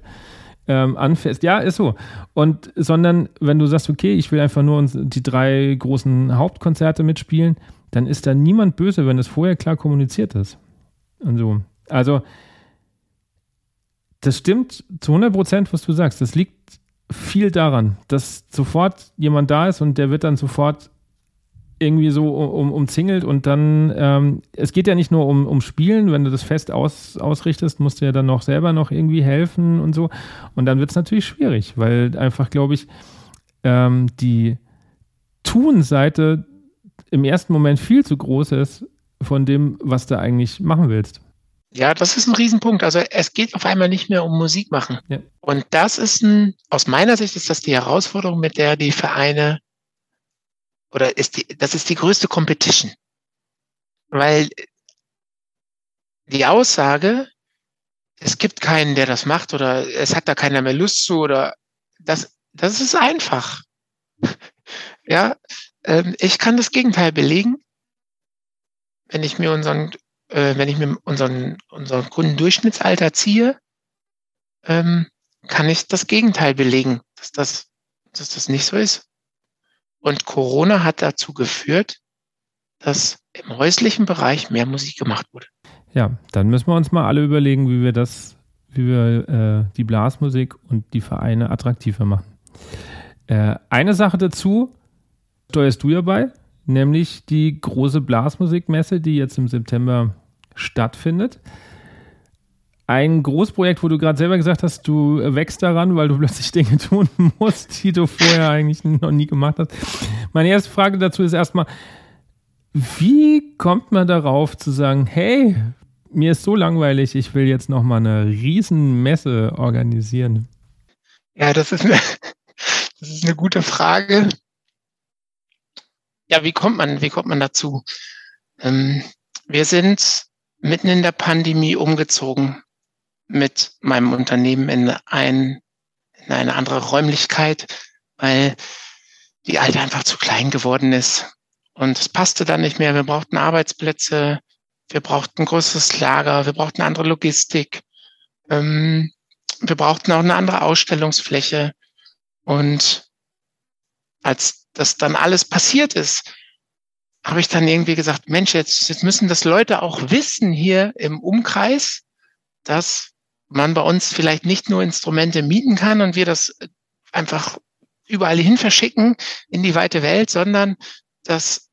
ähm, anfährst. Ja, ist so. Und sondern wenn du sagst, okay, ich will einfach nur die drei großen Hauptkonzerte mitspielen, dann ist da niemand böse, wenn es vorher klar kommuniziert ist. Und so. Also das stimmt zu 100 Prozent, was du sagst. Das liegt viel daran, dass sofort jemand da ist und der wird dann sofort irgendwie so um, umzingelt und dann, ähm, es geht ja nicht nur um, um Spielen, wenn du das fest aus, ausrichtest, musst du ja dann noch selber noch irgendwie helfen und so. Und dann wird es natürlich schwierig, weil einfach, glaube ich, ähm, die Tun-Seite im ersten Moment viel zu groß ist von dem, was du eigentlich machen willst. Ja, das ist ein Riesenpunkt. Also es geht auf einmal nicht mehr um Musik machen. Ja. Und das ist ein, aus meiner Sicht ist das die Herausforderung, mit der die Vereine oder ist die, das ist die größte Competition. Weil die Aussage, es gibt keinen, der das macht oder es hat da keiner mehr Lust zu oder das, das ist einfach. [LAUGHS] ja, ähm, ich kann das Gegenteil belegen. Wenn ich mir unseren äh, wenn ich mir unseren, unseren Kundendurchschnittsalter ziehe, ähm, kann ich das Gegenteil belegen, dass das, dass das nicht so ist. Und Corona hat dazu geführt, dass im häuslichen Bereich mehr Musik gemacht wurde. Ja, dann müssen wir uns mal alle überlegen, wie wir das, wie wir äh, die Blasmusik und die Vereine attraktiver machen. Äh, eine Sache dazu steuerst du ja bei, nämlich die große Blasmusikmesse, die jetzt im September stattfindet. Ein Großprojekt, wo du gerade selber gesagt hast, du wächst daran, weil du [LAUGHS] plötzlich Dinge tun musst, die du vorher eigentlich noch nie gemacht hast. Meine erste Frage dazu ist erstmal, wie kommt man darauf zu sagen, hey, mir ist so langweilig, ich will jetzt noch mal eine Riesenmesse organisieren? Ja, das ist eine, [LAUGHS] das ist eine gute Frage. Ja, wie kommt man, wie kommt man dazu? Ähm, wir sind mitten in der Pandemie umgezogen mit meinem Unternehmen in, ein, in eine andere Räumlichkeit, weil die alte einfach zu klein geworden ist. Und es passte dann nicht mehr. Wir brauchten Arbeitsplätze, wir brauchten ein größeres Lager, wir brauchten andere Logistik. Ähm, wir brauchten auch eine andere Ausstellungsfläche. Und als das dann alles passiert ist, habe ich dann irgendwie gesagt, Mensch, jetzt, jetzt müssen das Leute auch wissen hier im Umkreis, dass man bei uns vielleicht nicht nur Instrumente mieten kann und wir das einfach überall hin verschicken in die weite Welt, sondern dass,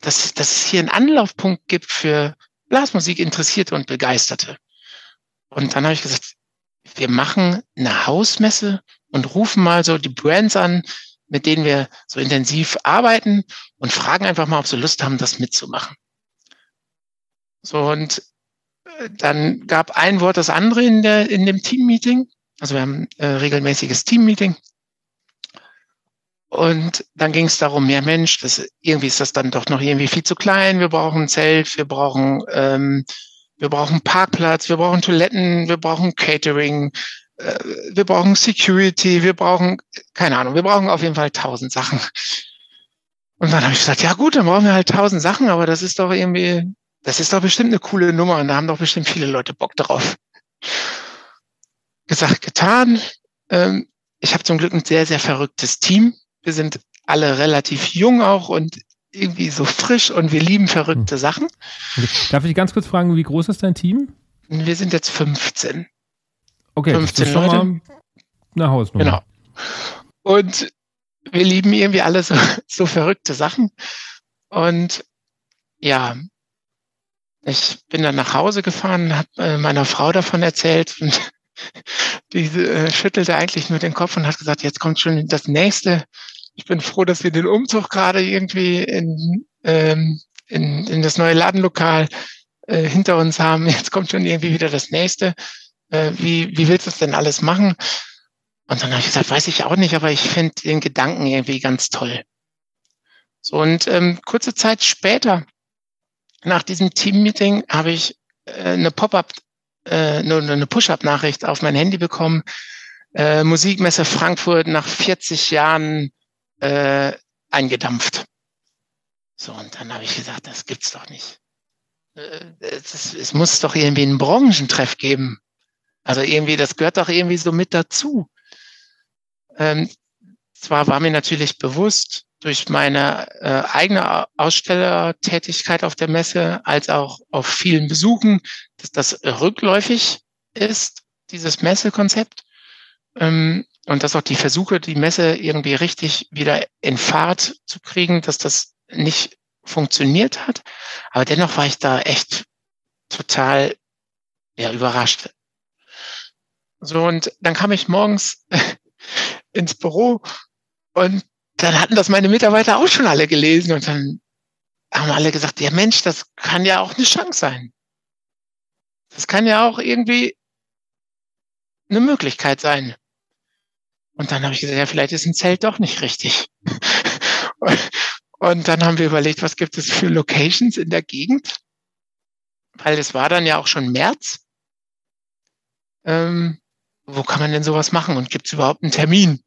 dass, dass es hier einen Anlaufpunkt gibt für Blasmusik Interessierte und Begeisterte. Und dann habe ich gesagt, wir machen eine Hausmesse und rufen mal so die Brands an, mit denen wir so intensiv arbeiten und fragen einfach mal, ob sie Lust haben, das mitzumachen. So, und dann gab ein Wort das andere in, der, in dem Team-Meeting. Also wir haben äh, regelmäßiges Team-Meeting. Und dann ging es darum, ja Mensch, das, irgendwie ist das dann doch noch irgendwie viel zu klein. Wir brauchen ein Zelt, wir brauchen, ähm, wir brauchen Parkplatz, wir brauchen Toiletten, wir brauchen Catering, äh, wir brauchen Security, wir brauchen, keine Ahnung, wir brauchen auf jeden Fall tausend Sachen. Und dann habe ich gesagt, ja gut, dann brauchen wir halt tausend Sachen, aber das ist doch irgendwie, das ist doch bestimmt eine coole Nummer und da haben doch bestimmt viele Leute Bock drauf. Gesagt, getan. Ähm, ich habe zum Glück ein sehr, sehr verrücktes Team. Wir sind alle relativ jung auch und irgendwie so frisch und wir lieben verrückte hm. Sachen. Darf ich ganz kurz fragen, wie groß ist dein Team? Wir sind jetzt 15. Okay, 15 das ist Leute. Mal eine Hausnummer. Genau. Und wir lieben irgendwie alle so, [LAUGHS] so verrückte Sachen. Und ja, ich bin dann nach Hause gefahren, habe äh, meiner Frau davon erzählt und [LAUGHS] die äh, schüttelte eigentlich nur den Kopf und hat gesagt, jetzt kommt schon das nächste. Ich bin froh, dass wir den Umzug gerade irgendwie in, ähm, in, in das neue Ladenlokal äh, hinter uns haben. Jetzt kommt schon irgendwie wieder das nächste. Äh, wie, wie willst du das denn alles machen? Und dann habe ich gesagt, weiß ich auch nicht, aber ich finde den Gedanken irgendwie ganz toll. So, und ähm, kurze Zeit später, nach diesem Team-Meeting, habe ich äh, eine Pop-up, äh, eine Push-up-Nachricht auf mein Handy bekommen. Äh, Musikmesse Frankfurt nach 40 Jahren äh, eingedampft. So, und dann habe ich gesagt, das gibt's doch nicht. Es, es muss doch irgendwie einen Branchentreff geben. Also irgendwie, das gehört doch irgendwie so mit dazu. Ähm, zwar war mir natürlich bewusst durch meine äh, eigene Ausstellertätigkeit auf der Messe als auch auf vielen Besuchen, dass das rückläufig ist, dieses Messekonzept. Ähm, und dass auch die Versuche, die Messe irgendwie richtig wieder in Fahrt zu kriegen, dass das nicht funktioniert hat. Aber dennoch war ich da echt total ja, überrascht. So, und dann kam ich morgens [LAUGHS] ins Büro und dann hatten das meine Mitarbeiter auch schon alle gelesen und dann haben alle gesagt, ja Mensch, das kann ja auch eine Chance sein. Das kann ja auch irgendwie eine Möglichkeit sein. Und dann habe ich gesagt, ja, vielleicht ist ein Zelt doch nicht richtig. [LAUGHS] und dann haben wir überlegt, was gibt es für Locations in der Gegend? Weil es war dann ja auch schon März. Ähm, wo kann man denn sowas machen und gibt es überhaupt einen Termin?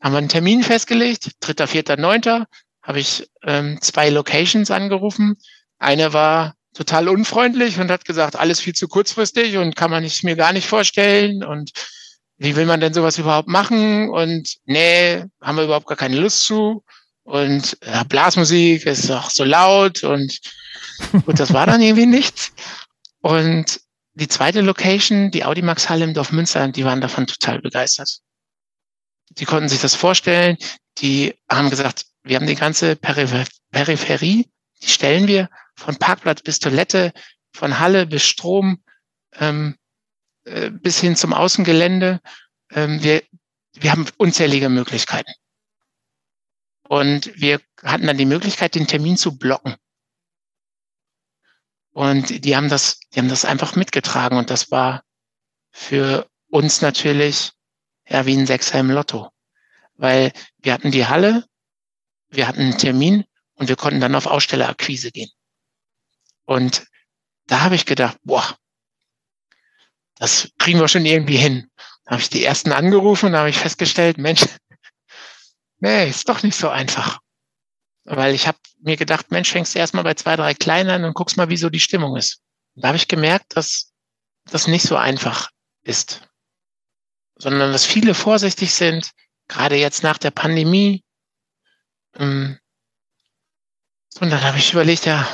Haben wir einen Termin festgelegt, dritter, vierter, neunter, habe ich ähm, zwei Locations angerufen. Eine war total unfreundlich und hat gesagt, alles viel zu kurzfristig und kann man nicht, mir gar nicht vorstellen und wie will man denn sowas überhaupt machen und nee, haben wir überhaupt gar keine Lust zu und ja, Blasmusik ist auch so laut und [LAUGHS] gut, das war dann irgendwie nichts. Und die zweite Location, die Audimax Halle im Dorf Münster, die waren davon total begeistert. Die konnten sich das vorstellen. Die haben gesagt, wir haben die ganze Peripherie, die stellen wir von Parkplatz bis Toilette, von Halle bis Strom, ähm, äh, bis hin zum Außengelände. Ähm, wir, wir haben unzählige Möglichkeiten. Und wir hatten dann die Möglichkeit, den Termin zu blocken. Und die haben das, die haben das einfach mitgetragen und das war für uns natürlich ja wie ein Sechser im Lotto, weil wir hatten die Halle, wir hatten einen Termin und wir konnten dann auf Ausstellerakquise gehen. Und da habe ich gedacht, boah, das kriegen wir schon irgendwie hin. Da habe ich die ersten angerufen und da habe ich festgestellt, Mensch, [LAUGHS] nee, ist doch nicht so einfach. Weil ich habe mir gedacht, Mensch, fängst du erstmal bei zwei, drei kleinen an und guckst mal, wie so die Stimmung ist. Und da habe ich gemerkt, dass das nicht so einfach ist. Sondern dass viele vorsichtig sind, gerade jetzt nach der Pandemie. Ähm, und dann habe ich überlegt, ja,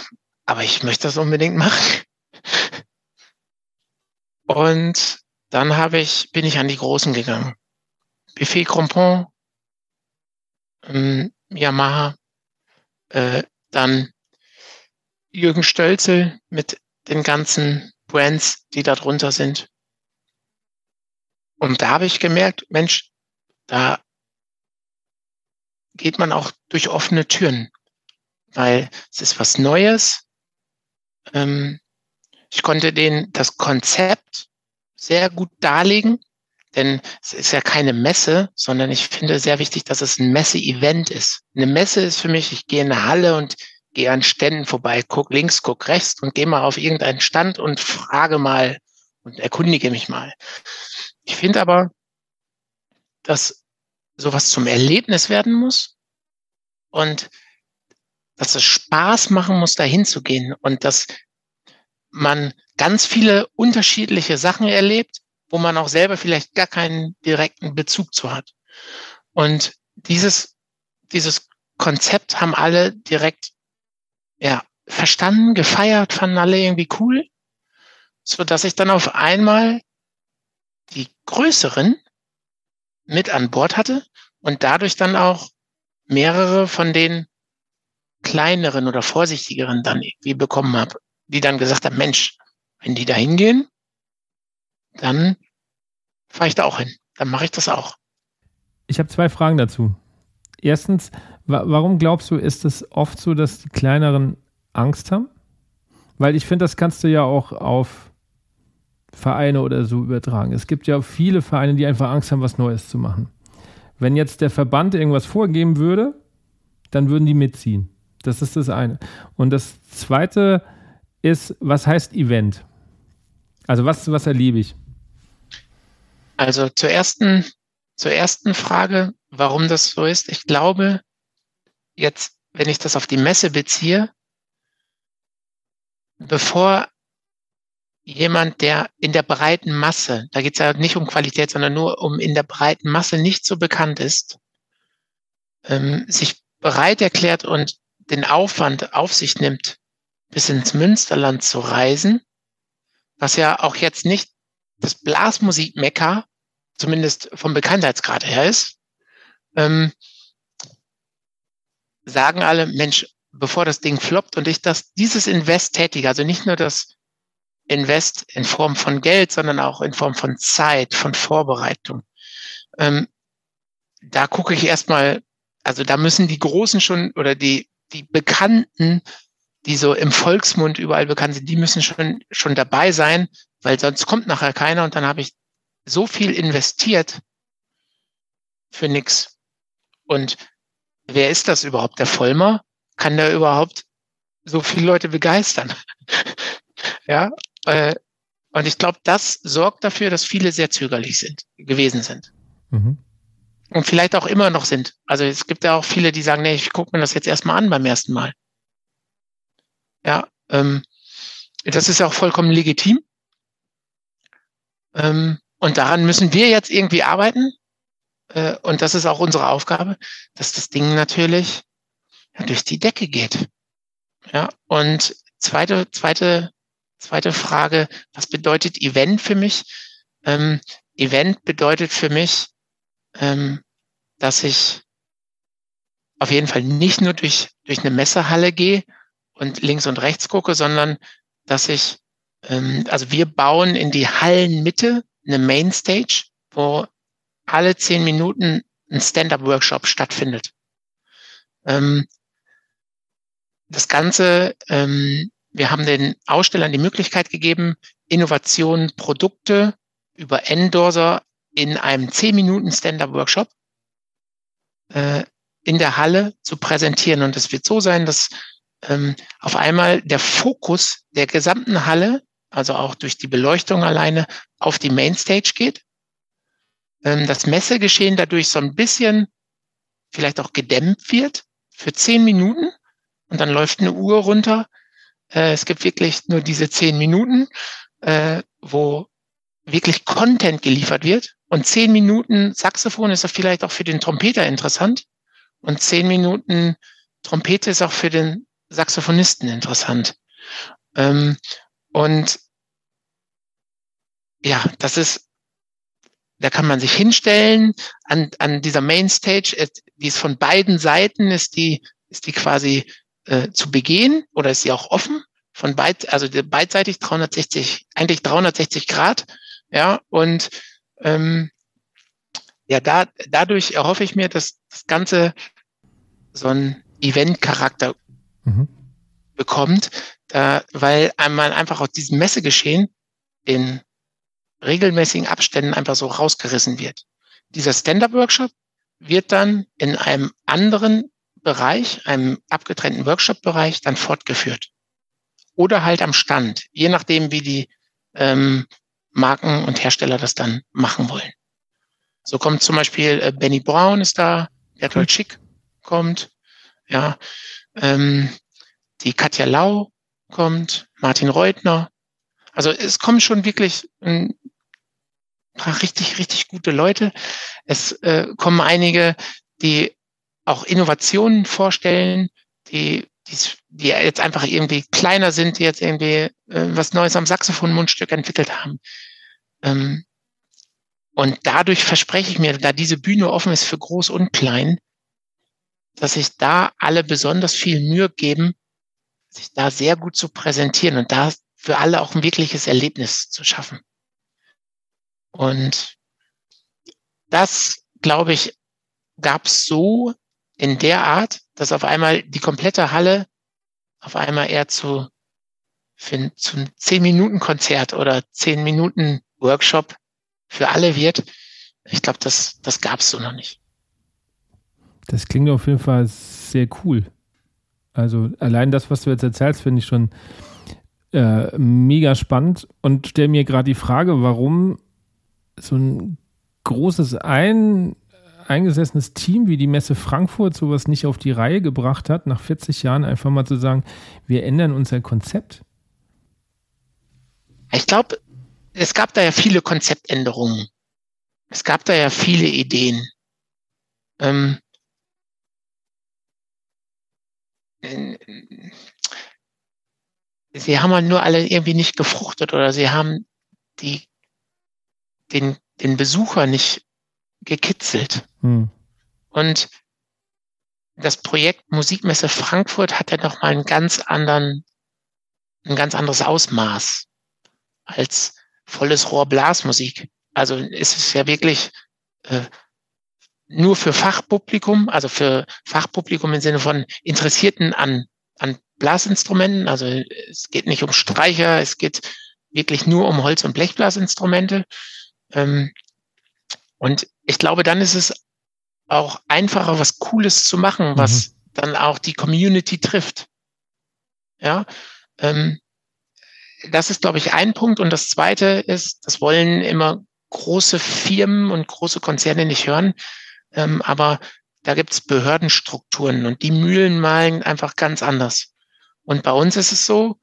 aber ich möchte das unbedingt machen. Und dann habe ich, bin ich an die Großen gegangen. Buffet Crampon, ähm, Yamaha, äh, dann Jürgen Stölzel mit den ganzen Brands, die da drunter sind. Und da habe ich gemerkt, Mensch, da geht man auch durch offene Türen, weil es ist was Neues. Ähm, ich konnte den das Konzept sehr gut darlegen, denn es ist ja keine Messe, sondern ich finde sehr wichtig, dass es ein Messe-Event ist. Eine Messe ist für mich, ich gehe in eine Halle und gehe an Ständen vorbei, guck links, guck rechts und gehe mal auf irgendeinen Stand und frage mal und erkundige mich mal. Ich finde aber, dass sowas zum Erlebnis werden muss und dass es Spaß machen muss, dahin zu gehen und dass man ganz viele unterschiedliche Sachen erlebt, wo man auch selber vielleicht gar keinen direkten Bezug zu hat. Und dieses, dieses Konzept haben alle direkt ja, verstanden, gefeiert, fanden alle irgendwie cool, so dass ich dann auf einmal die größeren mit an Bord hatte und dadurch dann auch mehrere von den kleineren oder vorsichtigeren dann irgendwie bekommen habe, die dann gesagt haben, Mensch, wenn die da hingehen, dann fahre ich da auch hin. Dann mache ich das auch. Ich habe zwei Fragen dazu. Erstens, wa warum glaubst du, ist es oft so, dass die kleineren Angst haben? Weil ich finde, das kannst du ja auch auf Vereine oder so übertragen. Es gibt ja viele Vereine, die einfach Angst haben, was Neues zu machen. Wenn jetzt der Verband irgendwas vorgeben würde, dann würden die mitziehen. Das ist das eine. Und das zweite ist, was heißt Event? Also was, was erlebe ich? Also zur ersten, zur ersten Frage, warum das so ist. Ich glaube, jetzt, wenn ich das auf die Messe beziehe, bevor jemand, der in der breiten Masse, da geht es ja nicht um Qualität, sondern nur um in der breiten Masse nicht so bekannt ist, ähm, sich bereit erklärt und den Aufwand auf sich nimmt, bis ins Münsterland zu reisen, was ja auch jetzt nicht das Blasmusik-Mekka, zumindest vom Bekanntheitsgrad her ist, ähm, sagen alle, Mensch, bevor das Ding floppt und ich das, dieses Invest tätige, also nicht nur das Invest in Form von Geld, sondern auch in Form von Zeit, von Vorbereitung. Ähm, da gucke ich erstmal, also da müssen die Großen schon oder die, die Bekannten, die so im Volksmund überall bekannt sind, die müssen schon, schon dabei sein, weil sonst kommt nachher keiner und dann habe ich so viel investiert für nix. Und wer ist das überhaupt? Der Vollmer? Kann der überhaupt so viele Leute begeistern? [LAUGHS] ja, äh, und ich glaube, das sorgt dafür, dass viele sehr zögerlich sind, gewesen sind. Mhm. Und vielleicht auch immer noch sind. Also es gibt ja auch viele, die sagen, nee, ich gucke mir das jetzt erstmal an beim ersten Mal. Ja, ähm, das ist ja auch vollkommen legitim. Ähm, und daran müssen wir jetzt irgendwie arbeiten. Äh, und das ist auch unsere Aufgabe, dass das Ding natürlich ja, durch die Decke geht. Ja, und zweite, zweite Zweite Frage, was bedeutet Event für mich? Ähm, Event bedeutet für mich, ähm, dass ich auf jeden Fall nicht nur durch, durch eine Messehalle gehe und links und rechts gucke, sondern dass ich, ähm, also wir bauen in die Hallenmitte eine Mainstage, wo alle zehn Minuten ein Stand-up-Workshop stattfindet. Ähm, das Ganze ähm, wir haben den Ausstellern die Möglichkeit gegeben, Innovationen, Produkte über Endorser in einem 10 Minuten Stand-up-Workshop äh, in der Halle zu präsentieren. Und es wird so sein, dass ähm, auf einmal der Fokus der gesamten Halle, also auch durch die Beleuchtung alleine, auf die Mainstage geht. Ähm, das Messegeschehen dadurch so ein bisschen vielleicht auch gedämmt wird für 10 Minuten und dann läuft eine Uhr runter, äh, es gibt wirklich nur diese zehn Minuten, äh, wo wirklich Content geliefert wird. Und zehn Minuten Saxophon ist vielleicht auch für den Trompeter interessant. Und zehn Minuten Trompete ist auch für den Saxophonisten interessant. Ähm, und ja, das ist, da kann man sich hinstellen an, an dieser Mainstage, die ist von beiden Seiten, ist die, ist die quasi äh, zu begehen oder ist sie auch offen? Von beid, also beidseitig 360, eigentlich 360 Grad, ja, und ähm, ja, da, dadurch erhoffe ich mir, dass das Ganze so einen Event-Charakter mhm. bekommt, da, weil man einfach aus diesem Messegeschehen in regelmäßigen Abständen einfach so rausgerissen wird. Dieser Stand-up-Workshop wird dann in einem anderen Bereich, einem abgetrennten Workshop-Bereich dann fortgeführt. Oder halt am Stand, je nachdem, wie die ähm, Marken und Hersteller das dann machen wollen. So kommt zum Beispiel äh, Benny Brown ist da, Bertolt. Schick kommt, ja, ähm, die Katja Lau kommt, Martin Reutner. Also es kommen schon wirklich ein paar richtig, richtig gute Leute. Es äh, kommen einige, die auch Innovationen vorstellen, die, die, die jetzt einfach irgendwie kleiner sind, die jetzt irgendwie äh, was Neues am Saxophon-Mundstück entwickelt haben. Ähm, und dadurch verspreche ich mir, da diese Bühne offen ist für groß und klein, dass sich da alle besonders viel Mühe geben, sich da sehr gut zu präsentieren und da für alle auch ein wirkliches Erlebnis zu schaffen. Und das, glaube ich, gab es so in der Art, dass auf einmal die komplette Halle auf einmal eher zu, zum 10-Minuten-Konzert oder 10-Minuten-Workshop für alle wird. Ich glaube, das, das gab es so noch nicht. Das klingt auf jeden Fall sehr cool. Also allein das, was du jetzt erzählst, finde ich schon äh, mega spannend und stelle mir gerade die Frage, warum so ein großes ein, eingesessenes Team wie die Messe Frankfurt sowas nicht auf die Reihe gebracht hat, nach 40 Jahren einfach mal zu sagen, wir ändern unser Konzept. Ich glaube, es gab da ja viele Konzeptänderungen. Es gab da ja viele Ideen. Ähm, sie haben halt nur alle irgendwie nicht gefruchtet oder sie haben die, den, den Besucher nicht gekitzelt. Hm. Und das Projekt Musikmesse Frankfurt hat ja noch mal einen ganz anderen, ein ganz anderes Ausmaß als volles Rohr Blasmusik. Also ist es ja wirklich äh, nur für Fachpublikum, also für Fachpublikum im Sinne von Interessierten an, an Blasinstrumenten. Also es geht nicht um Streicher, es geht wirklich nur um Holz- und Blechblasinstrumente. Ähm, und ich glaube, dann ist es auch einfacher, was Cooles zu machen, was mhm. dann auch die Community trifft. Ja, ähm, das ist, glaube ich, ein Punkt. Und das zweite ist, das wollen immer große Firmen und große Konzerne nicht hören. Ähm, aber da gibt's Behördenstrukturen und die Mühlen malen einfach ganz anders. Und bei uns ist es so,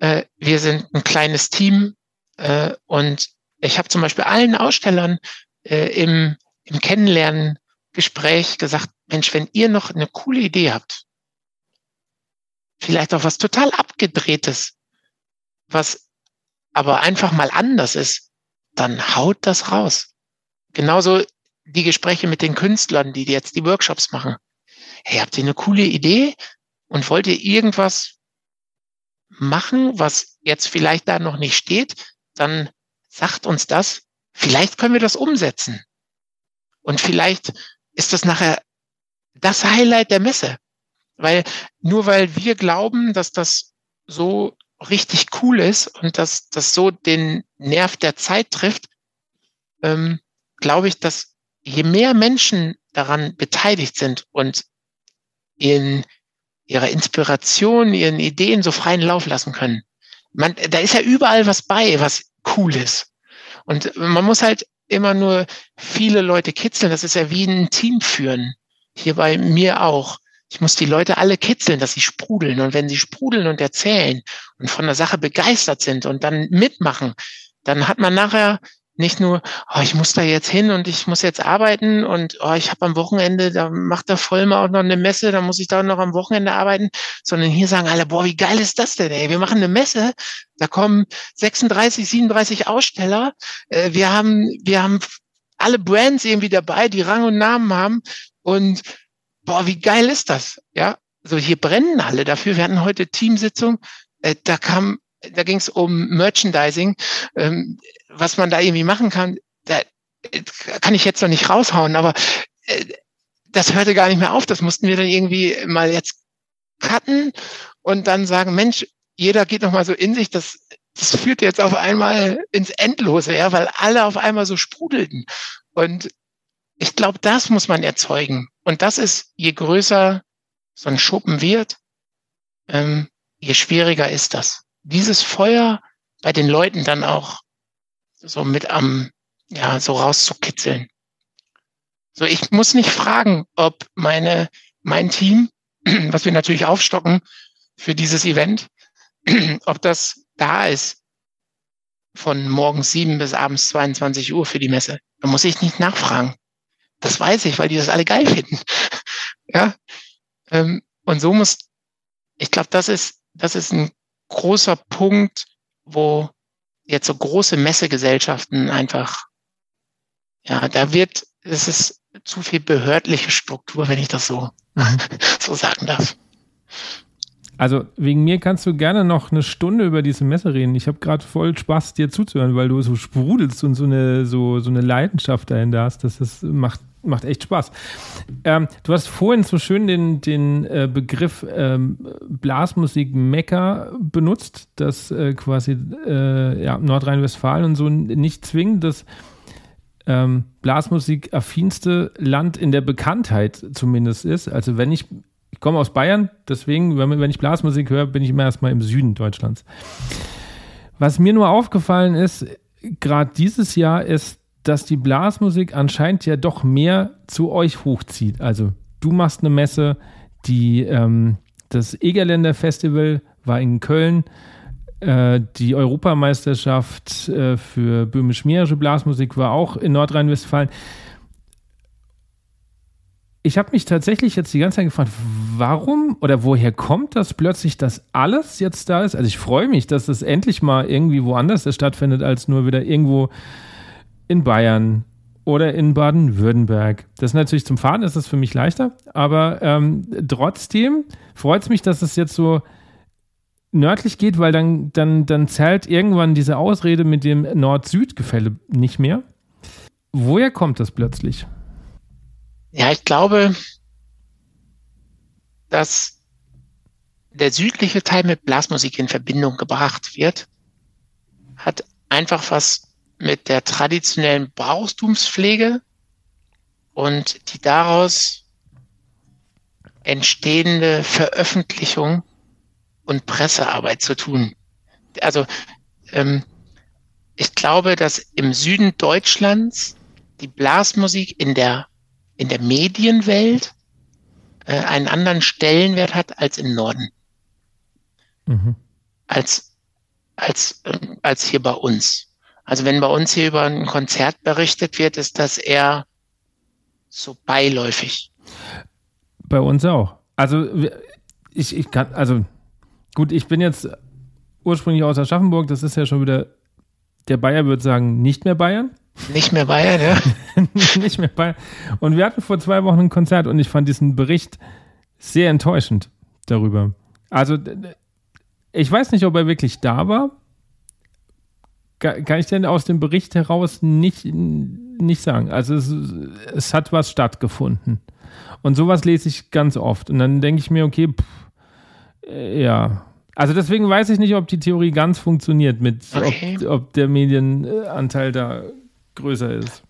äh, wir sind ein kleines Team äh, und ich habe zum Beispiel allen Ausstellern äh, im, im Kennenlerngespräch gesagt, Mensch, wenn ihr noch eine coole Idee habt, vielleicht auch was total abgedrehtes, was aber einfach mal anders ist, dann haut das raus. Genauso die Gespräche mit den Künstlern, die jetzt die Workshops machen. Hey, habt ihr eine coole Idee und wollt ihr irgendwas machen, was jetzt vielleicht da noch nicht steht, dann sagt uns das. Vielleicht können wir das umsetzen. Und vielleicht ist das nachher das Highlight der Messe. Weil nur weil wir glauben, dass das so richtig cool ist und dass das so den Nerv der Zeit trifft, ähm, glaube ich, dass je mehr Menschen daran beteiligt sind und in ihrer Inspiration, ihren Ideen so freien Lauf lassen können. Man, da ist ja überall was bei, was cool ist. Und man muss halt immer nur viele Leute kitzeln. Das ist ja wie ein Team führen. Hier bei mir auch. Ich muss die Leute alle kitzeln, dass sie sprudeln. Und wenn sie sprudeln und erzählen und von der Sache begeistert sind und dann mitmachen, dann hat man nachher nicht nur, oh, ich muss da jetzt hin und ich muss jetzt arbeiten und oh, ich habe am Wochenende, da macht der Vollmer auch noch eine Messe, da muss ich da noch am Wochenende arbeiten, sondern hier sagen alle, boah, wie geil ist das denn, ey? Wir machen eine Messe, da kommen 36, 37 Aussteller, äh, wir haben, wir haben alle Brands irgendwie dabei, die Rang und Namen haben und boah, wie geil ist das, ja? So hier brennen alle dafür. Wir hatten heute Teamsitzung, äh, da kam da ging es um Merchandising, ähm, was man da irgendwie machen kann. Da äh, kann ich jetzt noch nicht raushauen, aber äh, das hörte gar nicht mehr auf. Das mussten wir dann irgendwie mal jetzt cutten und dann sagen, Mensch, jeder geht noch mal so in sich. Das, das führt jetzt auf einmal ins Endlose, ja, weil alle auf einmal so sprudelten. Und ich glaube, das muss man erzeugen. Und das ist, je größer so ein Schuppen wird, ähm, je schwieriger ist das dieses Feuer bei den Leuten dann auch so mit am, ja, so rauszukitzeln. So, ich muss nicht fragen, ob meine, mein Team, [CLEARS THROAT] was wir natürlich aufstocken für dieses Event, [CLEARS THROAT] ob das da ist von morgens sieben bis abends 22 Uhr für die Messe. Da muss ich nicht nachfragen. Das weiß ich, weil die das alle geil finden. [LAUGHS] ja. Ähm, und so muss, ich glaube, das ist, das ist ein großer Punkt, wo jetzt so große Messegesellschaften einfach, ja, da wird, es ist zu viel behördliche Struktur, wenn ich das so, [LAUGHS] so sagen darf. Also wegen mir kannst du gerne noch eine Stunde über diese Messe reden. Ich habe gerade voll Spaß, dir zuzuhören, weil du so sprudelst und so eine, so, so eine Leidenschaft dahinter hast. Das ist, macht macht echt Spaß. Ähm, du hast vorhin so schön den, den äh, Begriff ähm, Blasmusik Mekka benutzt, dass äh, quasi äh, ja, Nordrhein-Westfalen und so nicht zwingend das ähm, Blasmusik affinste Land in der Bekanntheit zumindest ist. Also wenn ich, ich komme aus Bayern, deswegen, wenn, wenn ich Blasmusik höre, bin ich immer erstmal im Süden Deutschlands. Was mir nur aufgefallen ist, gerade dieses Jahr ist dass die Blasmusik anscheinend ja doch mehr zu euch hochzieht. Also du machst eine Messe, die ähm, das Egerländer Festival war in Köln, äh, die Europameisterschaft äh, für böhmisch-mährische Blasmusik war auch in Nordrhein-Westfalen. Ich habe mich tatsächlich jetzt die ganze Zeit gefragt, warum oder woher kommt das plötzlich, dass alles jetzt da ist? Also ich freue mich, dass es endlich mal irgendwie woanders stattfindet, als nur wieder irgendwo in Bayern oder in Baden-Württemberg. Das ist natürlich zum Fahren ist das für mich leichter, aber ähm, trotzdem freut es mich, dass es jetzt so nördlich geht, weil dann, dann, dann zählt irgendwann diese Ausrede mit dem Nord-Süd-Gefälle nicht mehr. Woher kommt das plötzlich? Ja, ich glaube, dass der südliche Teil mit Blasmusik in Verbindung gebracht wird, hat einfach was mit der traditionellen Brauchtumspflege und die daraus entstehende Veröffentlichung und Pressearbeit zu tun. Also ähm, ich glaube, dass im Süden Deutschlands die Blasmusik in der in der Medienwelt äh, einen anderen Stellenwert hat als im Norden. Mhm. Als als äh, als hier bei uns. Also wenn bei uns hier über ein Konzert berichtet wird, ist das eher so beiläufig. Bei uns auch. Also ich, ich kann, also gut, ich bin jetzt ursprünglich aus Aschaffenburg, das ist ja schon wieder, der Bayer würde sagen, nicht mehr Bayern. Nicht mehr Bayern, ja. [LAUGHS] nicht mehr Bayern. Und wir hatten vor zwei Wochen ein Konzert und ich fand diesen Bericht sehr enttäuschend darüber. Also ich weiß nicht, ob er wirklich da war, kann ich denn aus dem Bericht heraus nicht, nicht sagen. Also es, es hat was stattgefunden. Und sowas lese ich ganz oft. Und dann denke ich mir, okay, pff, äh, ja. Also deswegen weiß ich nicht, ob die Theorie ganz funktioniert mit, okay. ob, ob, der Medienanteil da größer ist.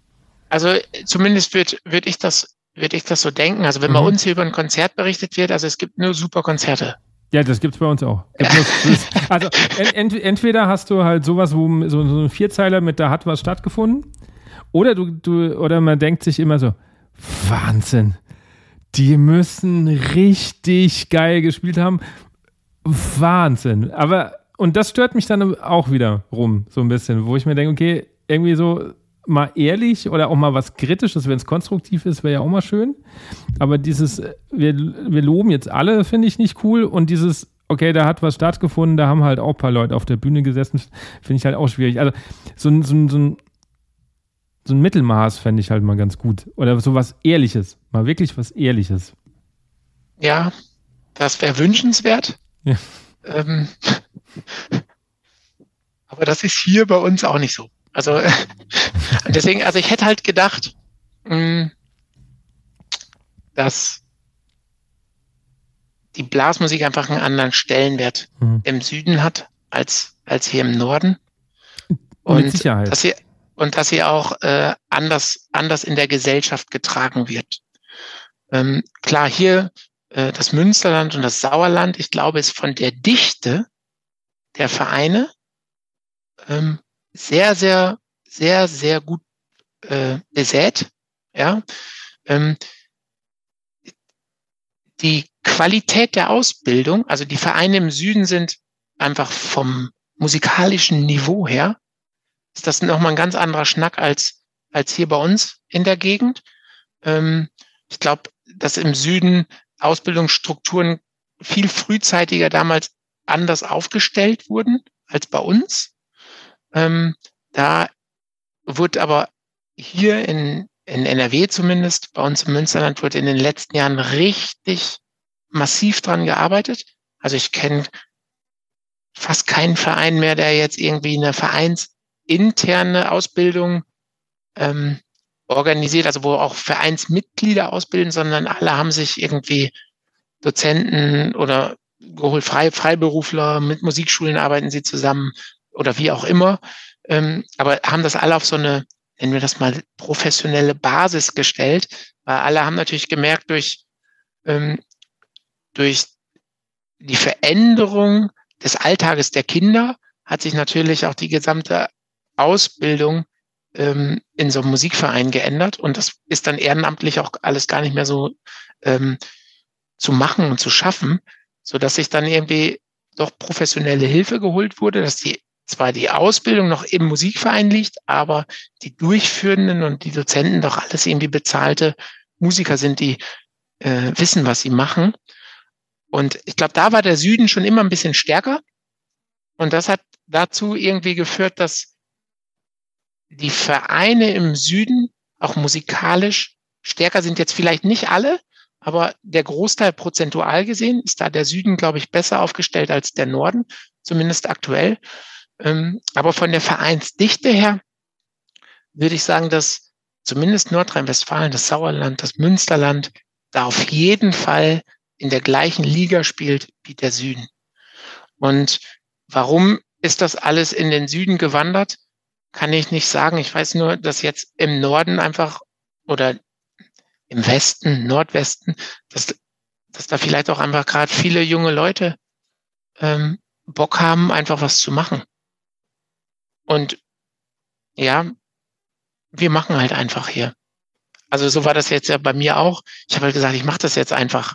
Also zumindest würde würd ich das würde ich das so denken. Also wenn mhm. bei uns hier über ein Konzert berichtet wird, also es gibt nur super Konzerte. Ja, das gibt es bei uns auch. [LAUGHS] also ent, entweder hast du halt sowas, wo so, so ein Vierzeiler mit da hat was stattgefunden, oder du, du, oder man denkt sich immer so, Wahnsinn, die müssen richtig geil gespielt haben. Wahnsinn. Aber und das stört mich dann auch wieder rum, so ein bisschen, wo ich mir denke, okay, irgendwie so mal ehrlich oder auch mal was Kritisches, wenn es konstruktiv ist, wäre ja auch mal schön. Aber dieses, wir, wir loben jetzt alle, finde ich nicht cool. Und dieses, okay, da hat was stattgefunden, da haben halt auch ein paar Leute auf der Bühne gesessen, finde ich halt auch schwierig. Also so, ein, so, ein, so ein so ein Mittelmaß fände ich halt mal ganz gut. Oder so was Ehrliches. Mal wirklich was Ehrliches. Ja, das wäre wünschenswert. Ja. Ähm, [LAUGHS] aber das ist hier bei uns auch nicht so. Also [LAUGHS] deswegen, also ich hätte halt gedacht, mh, hm, dass die Blasmusik einfach einen anderen Stellenwert mhm. im Süden hat als, als hier im Norden. Und Mit Sicherheit. Dass sie, und dass sie auch äh, anders, anders in der Gesellschaft getragen wird. Ähm, klar, hier äh, das Münsterland und das Sauerland, ich glaube, ist von der Dichte der Vereine ähm, sehr, sehr, sehr, sehr gut äh, besät. Ja. Ähm, die Qualität der Ausbildung, also die Vereine im Süden sind einfach vom musikalischen Niveau her ist das nochmal ein ganz anderer Schnack als, als hier bei uns in der Gegend. Ähm, ich glaube, dass im Süden Ausbildungsstrukturen viel frühzeitiger damals anders aufgestellt wurden als bei uns. Ähm, da wird aber hier in, in NRW zumindest, bei uns im Münsterland, wird in den letzten Jahren richtig massiv dran gearbeitet. Also ich kenne fast keinen Verein mehr, der jetzt irgendwie eine Vereins interne Ausbildung ähm, organisiert, also wo auch Vereinsmitglieder ausbilden, sondern alle haben sich irgendwie Dozenten oder geholt Frei, Freiberufler, mit Musikschulen arbeiten sie zusammen oder wie auch immer, ähm, aber haben das alle auf so eine, nennen wir das mal, professionelle Basis gestellt, weil alle haben natürlich gemerkt durch, ähm, durch die Veränderung des Alltages der Kinder hat sich natürlich auch die gesamte Ausbildung ähm, in so einem Musikverein geändert. Und das ist dann ehrenamtlich auch alles gar nicht mehr so ähm, zu machen und zu schaffen, so dass sich dann irgendwie doch professionelle Hilfe geholt wurde, dass die zwar die Ausbildung noch im Musikverein liegt, aber die Durchführenden und die Dozenten doch alles irgendwie bezahlte Musiker sind, die äh, wissen, was sie machen. Und ich glaube, da war der Süden schon immer ein bisschen stärker. Und das hat dazu irgendwie geführt, dass die Vereine im Süden auch musikalisch stärker sind jetzt vielleicht nicht alle, aber der Großteil prozentual gesehen ist da der Süden, glaube ich, besser aufgestellt als der Norden, zumindest aktuell. Ähm, aber von der Vereinsdichte her würde ich sagen, dass zumindest Nordrhein-Westfalen, das Sauerland, das Münsterland da auf jeden Fall in der gleichen Liga spielt wie der Süden. Und warum ist das alles in den Süden gewandert? kann ich nicht sagen. Ich weiß nur, dass jetzt im Norden einfach oder im Westen, Nordwesten, dass, dass da vielleicht auch einfach gerade viele junge Leute ähm, Bock haben, einfach was zu machen. Und ja, wir machen halt einfach hier. Also so war das jetzt ja bei mir auch. Ich habe halt gesagt, ich mache das jetzt einfach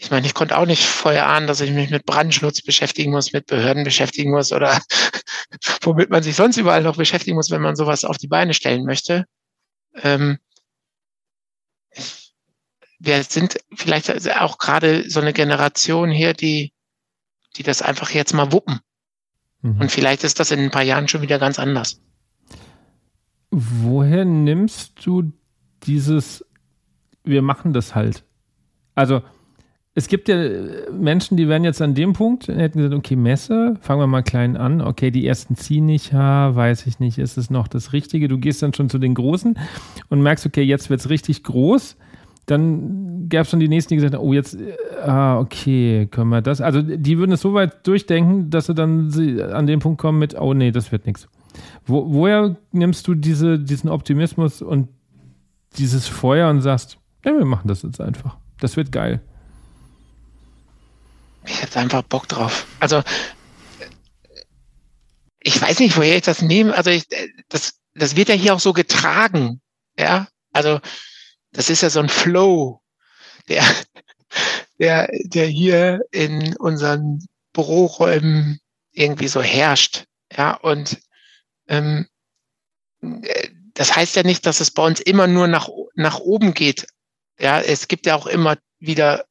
ich meine, ich konnte auch nicht vorher ahnen, dass ich mich mit Brandschutz beschäftigen muss, mit Behörden beschäftigen muss oder [LAUGHS] womit man sich sonst überall noch beschäftigen muss, wenn man sowas auf die Beine stellen möchte. Ähm, wir sind vielleicht auch gerade so eine Generation hier, die, die das einfach jetzt mal wuppen. Mhm. Und vielleicht ist das in ein paar Jahren schon wieder ganz anders. Woher nimmst du dieses, wir machen das halt? Also, es gibt ja Menschen, die wären jetzt an dem Punkt, hätten gesagt, okay, Messe, fangen wir mal klein an. Okay, die ersten ziehen nicht, ha, weiß ich nicht, ist es noch das Richtige? Du gehst dann schon zu den Großen und merkst, okay, jetzt wird es richtig groß. Dann gab es schon die nächsten, die gesagt haben, oh, jetzt, ah, okay, können wir das. Also die würden es so weit durchdenken, dass sie dann an den Punkt kommen mit, oh nee, das wird nichts. Wo, woher nimmst du diese, diesen Optimismus und dieses Feuer und sagst, ja, wir machen das jetzt einfach. Das wird geil ich hätte einfach Bock drauf. Also ich weiß nicht, woher ich das nehme. Also ich, das, das wird ja hier auch so getragen. Ja, also das ist ja so ein Flow, der, der, der hier in unseren Büroräumen irgendwie so herrscht. Ja, und ähm, äh, das heißt ja nicht, dass es bei uns immer nur nach, nach oben geht. Ja, es gibt ja auch immer wieder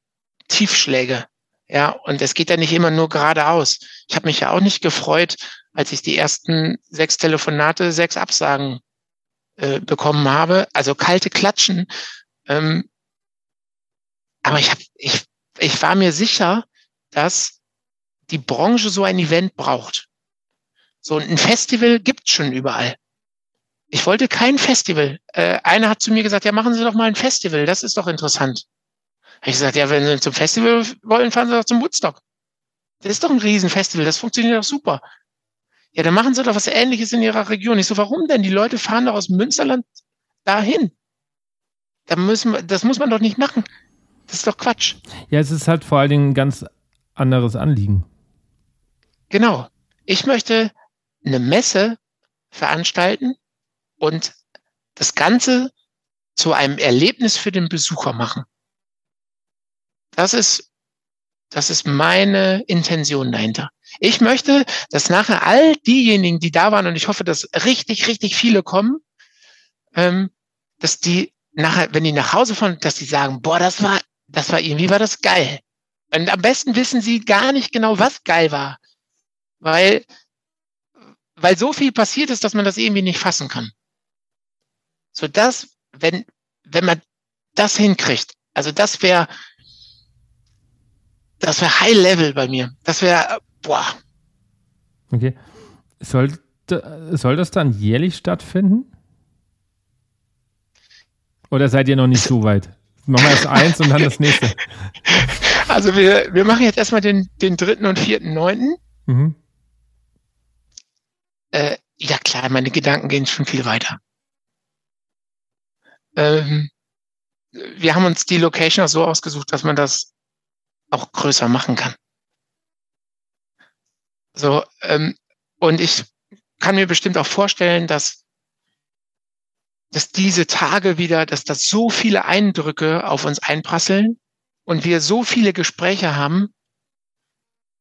Tiefschläge. Ja, und es geht ja nicht immer nur geradeaus. Ich habe mich ja auch nicht gefreut, als ich die ersten sechs Telefonate, sechs Absagen äh, bekommen habe. Also kalte Klatschen. Ähm, aber ich, hab, ich, ich war mir sicher, dass die Branche so ein Event braucht. So ein Festival gibt's schon überall. Ich wollte kein Festival. Äh, einer hat zu mir gesagt, ja, machen Sie doch mal ein Festival, das ist doch interessant. Hab ich gesagt, ja, wenn Sie zum Festival wollen, fahren Sie doch zum Woodstock. Das ist doch ein Riesenfestival, das funktioniert doch super. Ja, dann machen Sie doch was Ähnliches in Ihrer Region. Ich so, warum denn? Die Leute fahren doch aus Münsterland dahin. Da müssen, das muss man doch nicht machen. Das ist doch Quatsch. Ja, es ist halt vor allen Dingen ein ganz anderes Anliegen. Genau. Ich möchte eine Messe veranstalten, und das Ganze zu einem Erlebnis für den Besucher machen. Das ist, das ist meine Intention dahinter. Ich möchte, dass nachher all diejenigen, die da waren, und ich hoffe, dass richtig, richtig viele kommen, ähm, dass die nachher, wenn die nach Hause fahren, dass die sagen, boah, das war, das war irgendwie war das geil. Und am besten wissen sie gar nicht genau, was geil war. Weil, weil so viel passiert ist, dass man das irgendwie nicht fassen kann. So das, wenn, wenn man das hinkriegt, also das wäre, das wäre High Level bei mir. Das wäre, boah. Okay. Soll, soll das dann jährlich stattfinden? Oder seid ihr noch nicht so weit? Machen wir erst [LAUGHS] eins und dann das nächste. Also wir, wir machen jetzt erstmal den, den dritten und vierten neunten. Mhm. Äh, ja klar, meine Gedanken gehen schon viel weiter ähm, wir haben uns die Location auch so ausgesucht, dass man das auch größer machen kann. So, ähm, und ich kann mir bestimmt auch vorstellen, dass, dass diese Tage wieder, dass das so viele Eindrücke auf uns einprasseln und wir so viele Gespräche haben,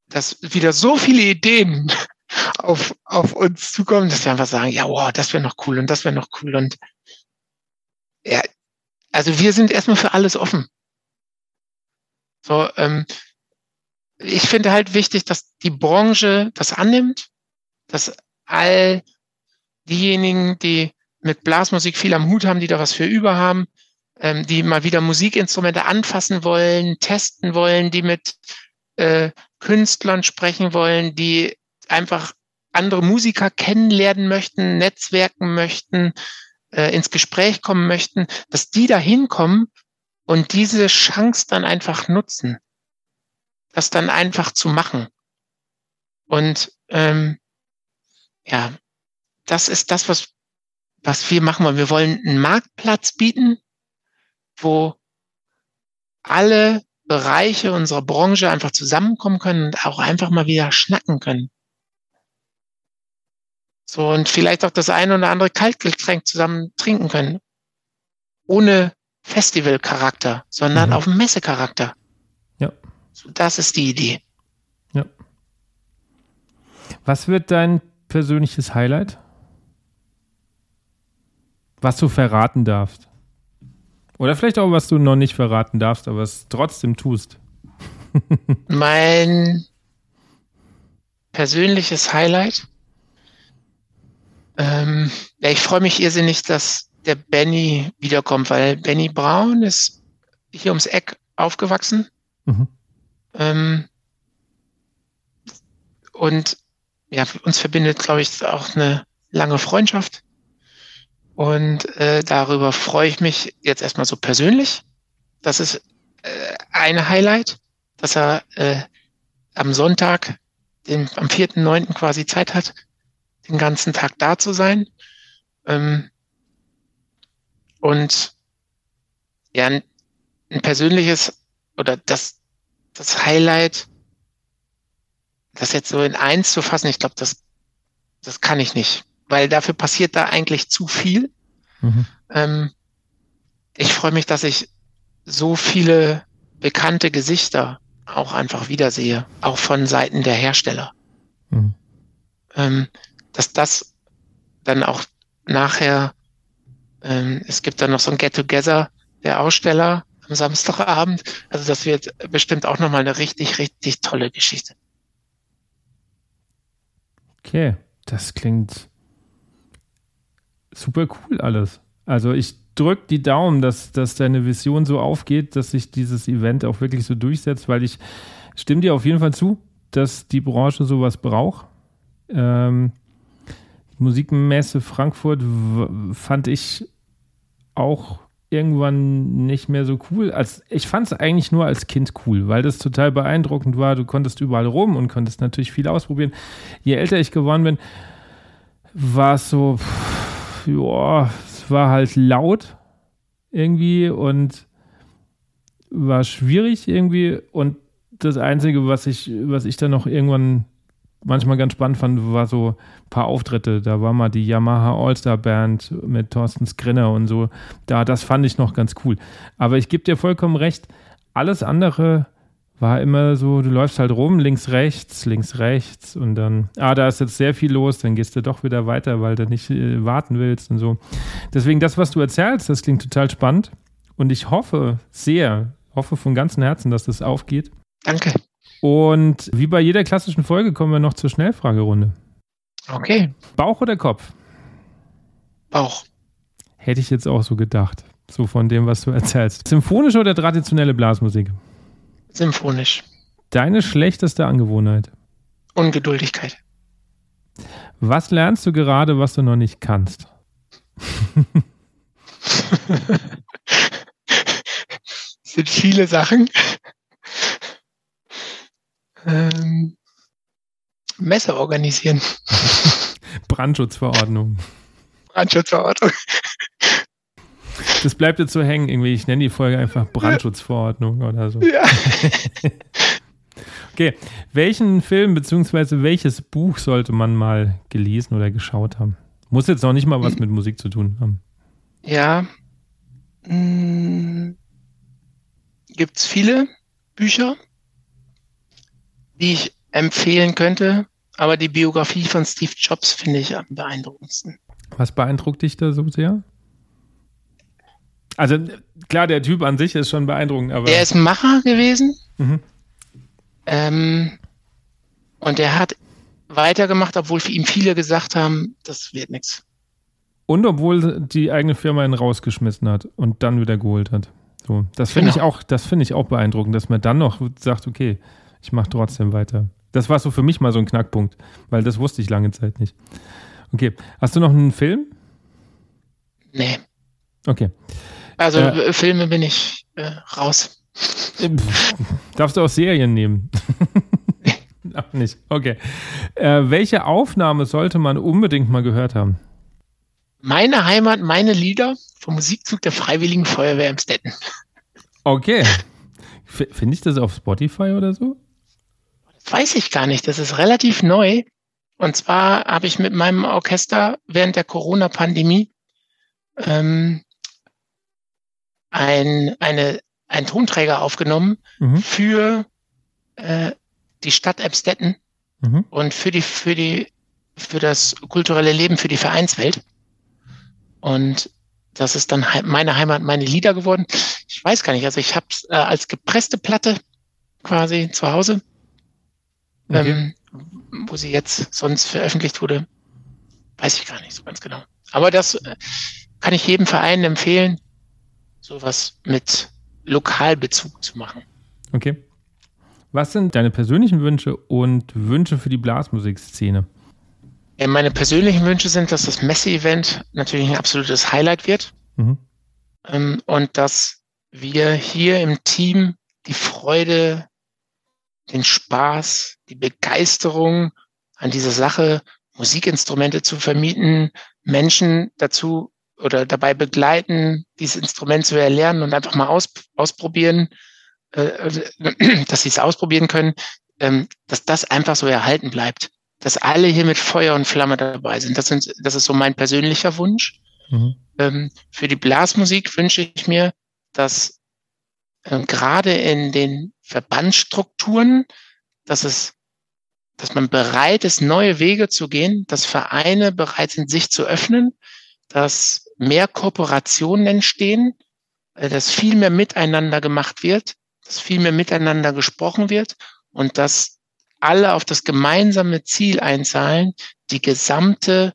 dass wieder so viele Ideen [LAUGHS] auf, auf uns zukommen, dass wir einfach sagen, ja, wow, das wäre noch cool und das wäre noch cool und ja, also wir sind erstmal für alles offen. So, ähm, ich finde halt wichtig, dass die Branche das annimmt, dass all diejenigen, die mit Blasmusik viel am Hut haben, die da was für über haben, ähm, die mal wieder Musikinstrumente anfassen wollen, testen wollen, die mit äh, Künstlern sprechen wollen, die einfach andere Musiker kennenlernen möchten, netzwerken möchten, äh, ins Gespräch kommen möchten, dass die da hinkommen und diese Chance dann einfach nutzen, das dann einfach zu machen. Und ähm, ja, das ist das, was, was wir machen wollen. Wir wollen einen Marktplatz bieten, wo alle Bereiche unserer Branche einfach zusammenkommen können und auch einfach mal wieder schnacken können. So, und vielleicht auch das eine oder andere Kaltgetränk zusammen trinken können. Ohne Festivalcharakter, sondern mhm. auf Messecharakter. Das ist die Idee. Ja. Was wird dein persönliches Highlight? Was du verraten darfst? Oder vielleicht auch, was du noch nicht verraten darfst, aber es trotzdem tust. [LAUGHS] mein persönliches Highlight ähm, ja, ich freue mich irrsinnig, dass der Benny wiederkommt, weil Benny Braun ist hier ums Eck aufgewachsen. Mhm. Ähm, und ja, uns verbindet, glaube ich, auch eine lange Freundschaft. Und äh, darüber freue ich mich jetzt erstmal so persönlich. Das ist äh, ein Highlight, dass er äh, am Sonntag, den, am 4.9. quasi Zeit hat, den ganzen Tag da zu sein. Ähm, und ja, ein, ein persönliches oder das, das Highlight, das jetzt so in eins zu fassen, ich glaube, das, das kann ich nicht, weil dafür passiert da eigentlich zu viel. Mhm. Ähm, ich freue mich, dass ich so viele bekannte Gesichter auch einfach wiedersehe, auch von Seiten der Hersteller. mhm. ähm, dass das dann auch nachher, ähm, es gibt dann noch so ein Get-Together der Aussteller am Samstagabend. Also das wird bestimmt auch nochmal eine richtig, richtig tolle Geschichte. Okay, das klingt super cool alles. Also ich drücke die Daumen, dass, dass deine Vision so aufgeht, dass sich dieses Event auch wirklich so durchsetzt, weil ich stimme dir auf jeden Fall zu, dass die Branche sowas braucht. Ähm, Musikmesse Frankfurt fand ich auch irgendwann nicht mehr so cool. Als, ich fand es eigentlich nur als Kind cool, weil das total beeindruckend war. Du konntest überall rum und konntest natürlich viel ausprobieren. Je älter ich geworden bin, war es so, ja, es war halt laut irgendwie und war schwierig irgendwie. Und das Einzige, was ich, was ich dann noch irgendwann manchmal ganz spannend fand, war so ein paar Auftritte. Da war mal die Yamaha All-Star Band mit Thorsten Skrinner und so. Da, das fand ich noch ganz cool. Aber ich gebe dir vollkommen recht, alles andere war immer so, du läufst halt rum, links, rechts, links, rechts und dann, ah, da ist jetzt sehr viel los, dann gehst du doch wieder weiter, weil du nicht äh, warten willst und so. Deswegen, das, was du erzählst, das klingt total spannend und ich hoffe sehr, hoffe von ganzem Herzen, dass das aufgeht. Danke. Und wie bei jeder klassischen Folge kommen wir noch zur Schnellfragerunde. Okay. Bauch oder Kopf? Bauch. Hätte ich jetzt auch so gedacht. So von dem, was du [LAUGHS] erzählst. Symphonische oder traditionelle Blasmusik? Symphonisch. Deine schlechteste Angewohnheit? Ungeduldigkeit. Was lernst du gerade, was du noch nicht kannst? [LAUGHS] sind viele Sachen ähm, Messe organisieren. [LAUGHS] Brandschutzverordnung. Brandschutzverordnung. Das bleibt jetzt so hängen, irgendwie. Ich nenne die Folge einfach Brandschutzverordnung oder so. Ja. [LAUGHS] Okay, welchen Film bzw. welches Buch sollte man mal gelesen oder geschaut haben? Muss jetzt noch nicht mal was mit Musik zu tun haben. Ja. Hm. Gibt es viele Bücher? Die ich empfehlen könnte. Aber die Biografie von Steve Jobs finde ich am beeindruckendsten. Was beeindruckt dich da so sehr? Also klar, der Typ an sich ist schon beeindruckend, aber. Er ist Macher gewesen. Mhm. Ähm, und er hat weitergemacht, obwohl für ihn viele gesagt haben, das wird nichts. Und obwohl die eigene Firma ihn rausgeschmissen hat und dann wieder geholt hat. So, das finde genau. ich auch, das finde ich auch beeindruckend, dass man dann noch sagt, okay, ich mache trotzdem weiter. Das war so für mich mal so ein Knackpunkt, weil das wusste ich lange Zeit nicht. Okay, hast du noch einen Film? Nee. Okay. Also äh, Filme bin ich äh, raus. Darfst du auch Serien nehmen? [LAUGHS] Auch nicht. Okay. Äh, welche Aufnahme sollte man unbedingt mal gehört haben? Meine Heimat, meine Lieder vom Musikzug der Freiwilligen Feuerwehr im Stetten. Okay. [LAUGHS] Finde ich das auf Spotify oder so? Weiß ich gar nicht. Das ist relativ neu. Und zwar habe ich mit meinem Orchester während der Corona-Pandemie ähm, ein, eine, einen Tonträger aufgenommen mhm. für äh, die Stadt Emstetten mhm. und für die, für die, für das kulturelle Leben, für die Vereinswelt. Und das ist dann meine Heimat, meine Lieder geworden. Ich weiß gar nicht, also ich habe es äh, als gepresste Platte quasi zu Hause Okay. Ähm, wo sie jetzt sonst veröffentlicht wurde, weiß ich gar nicht so ganz genau. Aber das äh, kann ich jedem Verein empfehlen, sowas mit Lokalbezug zu machen. Okay. Was sind deine persönlichen Wünsche und Wünsche für die Blasmusikszene? Ja, meine persönlichen Wünsche sind, dass das Messe-Event natürlich ein absolutes Highlight wird mhm. ähm, und dass wir hier im Team die Freude den Spaß, die Begeisterung an dieser Sache, Musikinstrumente zu vermieten, Menschen dazu oder dabei begleiten, dieses Instrument zu erlernen und einfach mal aus, ausprobieren, äh, [CLEARS THROAT] dass sie es ausprobieren können, ähm, dass das einfach so erhalten bleibt. Dass alle hier mit Feuer und Flamme dabei sind. Das, sind, das ist so mein persönlicher Wunsch. Mhm. Ähm, für die Blasmusik wünsche ich mir, dass ähm, gerade in den Verbandsstrukturen, dass es dass man bereit ist, neue Wege zu gehen, dass Vereine bereit sind, sich zu öffnen, dass mehr Kooperationen entstehen, äh, dass viel mehr miteinander gemacht wird, dass viel mehr miteinander gesprochen wird und dass alle auf das gemeinsame Ziel einzahlen, die gesamte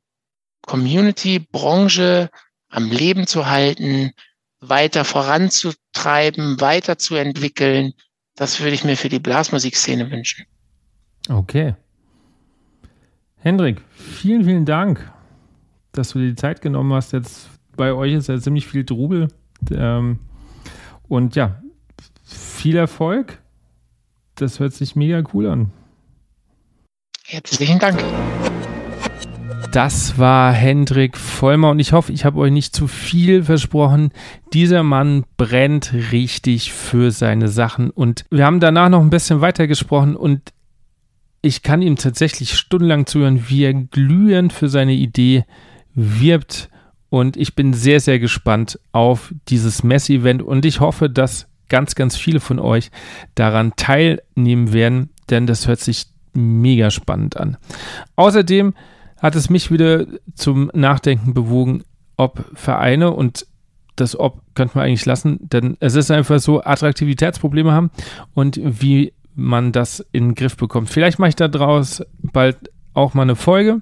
Community, Branche am Leben zu halten, weiter voranzutreiben, weiterzuentwickeln. Das würde ich mir für die Blasmusikszene wünschen. Okay. Hendrik, vielen, vielen Dank, dass du dir die Zeit genommen hast. Jetzt bei euch ist ja ziemlich viel Trubel. Ähm, und ja, viel Erfolg. Das hört sich mega cool an. Herzlichen Dank. Das war Hendrik Vollmer und ich hoffe, ich habe euch nicht zu viel versprochen. Dieser Mann brennt richtig für seine Sachen und wir haben danach noch ein bisschen weiter gesprochen und ich kann ihm tatsächlich stundenlang zuhören, wie er glühend für seine Idee wirbt und ich bin sehr, sehr gespannt auf dieses Mess-Event und ich hoffe, dass ganz, ganz viele von euch daran teilnehmen werden, denn das hört sich mega spannend an. Außerdem hat es mich wieder zum Nachdenken bewogen, ob Vereine und das Ob könnte man eigentlich lassen, denn es ist einfach so, Attraktivitätsprobleme haben und wie man das in den Griff bekommt. Vielleicht mache ich daraus bald auch mal eine Folge,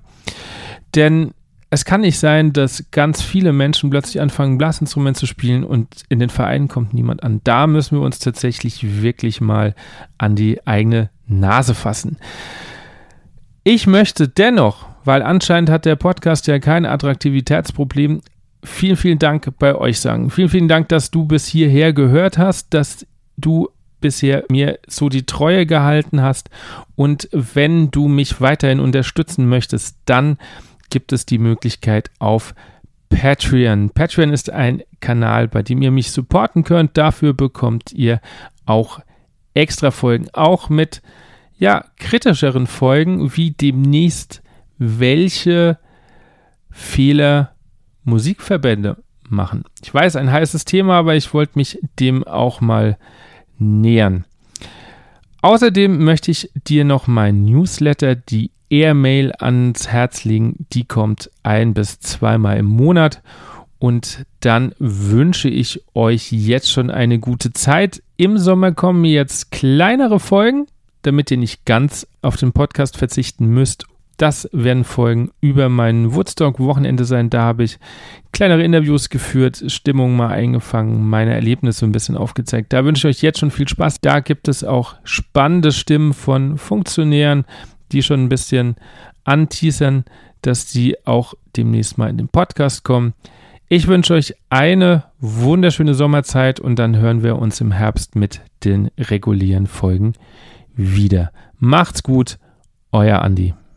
denn es kann nicht sein, dass ganz viele Menschen plötzlich anfangen, Blasinstrument zu spielen und in den Vereinen kommt niemand an. Da müssen wir uns tatsächlich wirklich mal an die eigene Nase fassen. Ich möchte dennoch weil anscheinend hat der Podcast ja kein Attraktivitätsproblem. Vielen, vielen Dank bei euch sagen. Vielen, vielen Dank, dass du bis hierher gehört hast, dass du bisher mir so die Treue gehalten hast. Und wenn du mich weiterhin unterstützen möchtest, dann gibt es die Möglichkeit auf Patreon. Patreon ist ein Kanal, bei dem ihr mich supporten könnt. Dafür bekommt ihr auch extra Folgen, auch mit ja, kritischeren Folgen, wie demnächst welche Fehler Musikverbände machen. Ich weiß, ein heißes Thema, aber ich wollte mich dem auch mal nähern. Außerdem möchte ich dir noch mein Newsletter, die Airmail ans Herz legen. Die kommt ein bis zweimal im Monat. Und dann wünsche ich euch jetzt schon eine gute Zeit. Im Sommer kommen jetzt kleinere Folgen, damit ihr nicht ganz auf den Podcast verzichten müsst das werden Folgen über mein Woodstock-Wochenende sein. Da habe ich kleinere Interviews geführt, Stimmung mal eingefangen, meine Erlebnisse ein bisschen aufgezeigt. Da wünsche ich euch jetzt schon viel Spaß. Da gibt es auch spannende Stimmen von Funktionären, die schon ein bisschen anteasern, dass sie auch demnächst mal in den Podcast kommen. Ich wünsche euch eine wunderschöne Sommerzeit und dann hören wir uns im Herbst mit den regulären Folgen wieder. Macht's gut, euer Andi.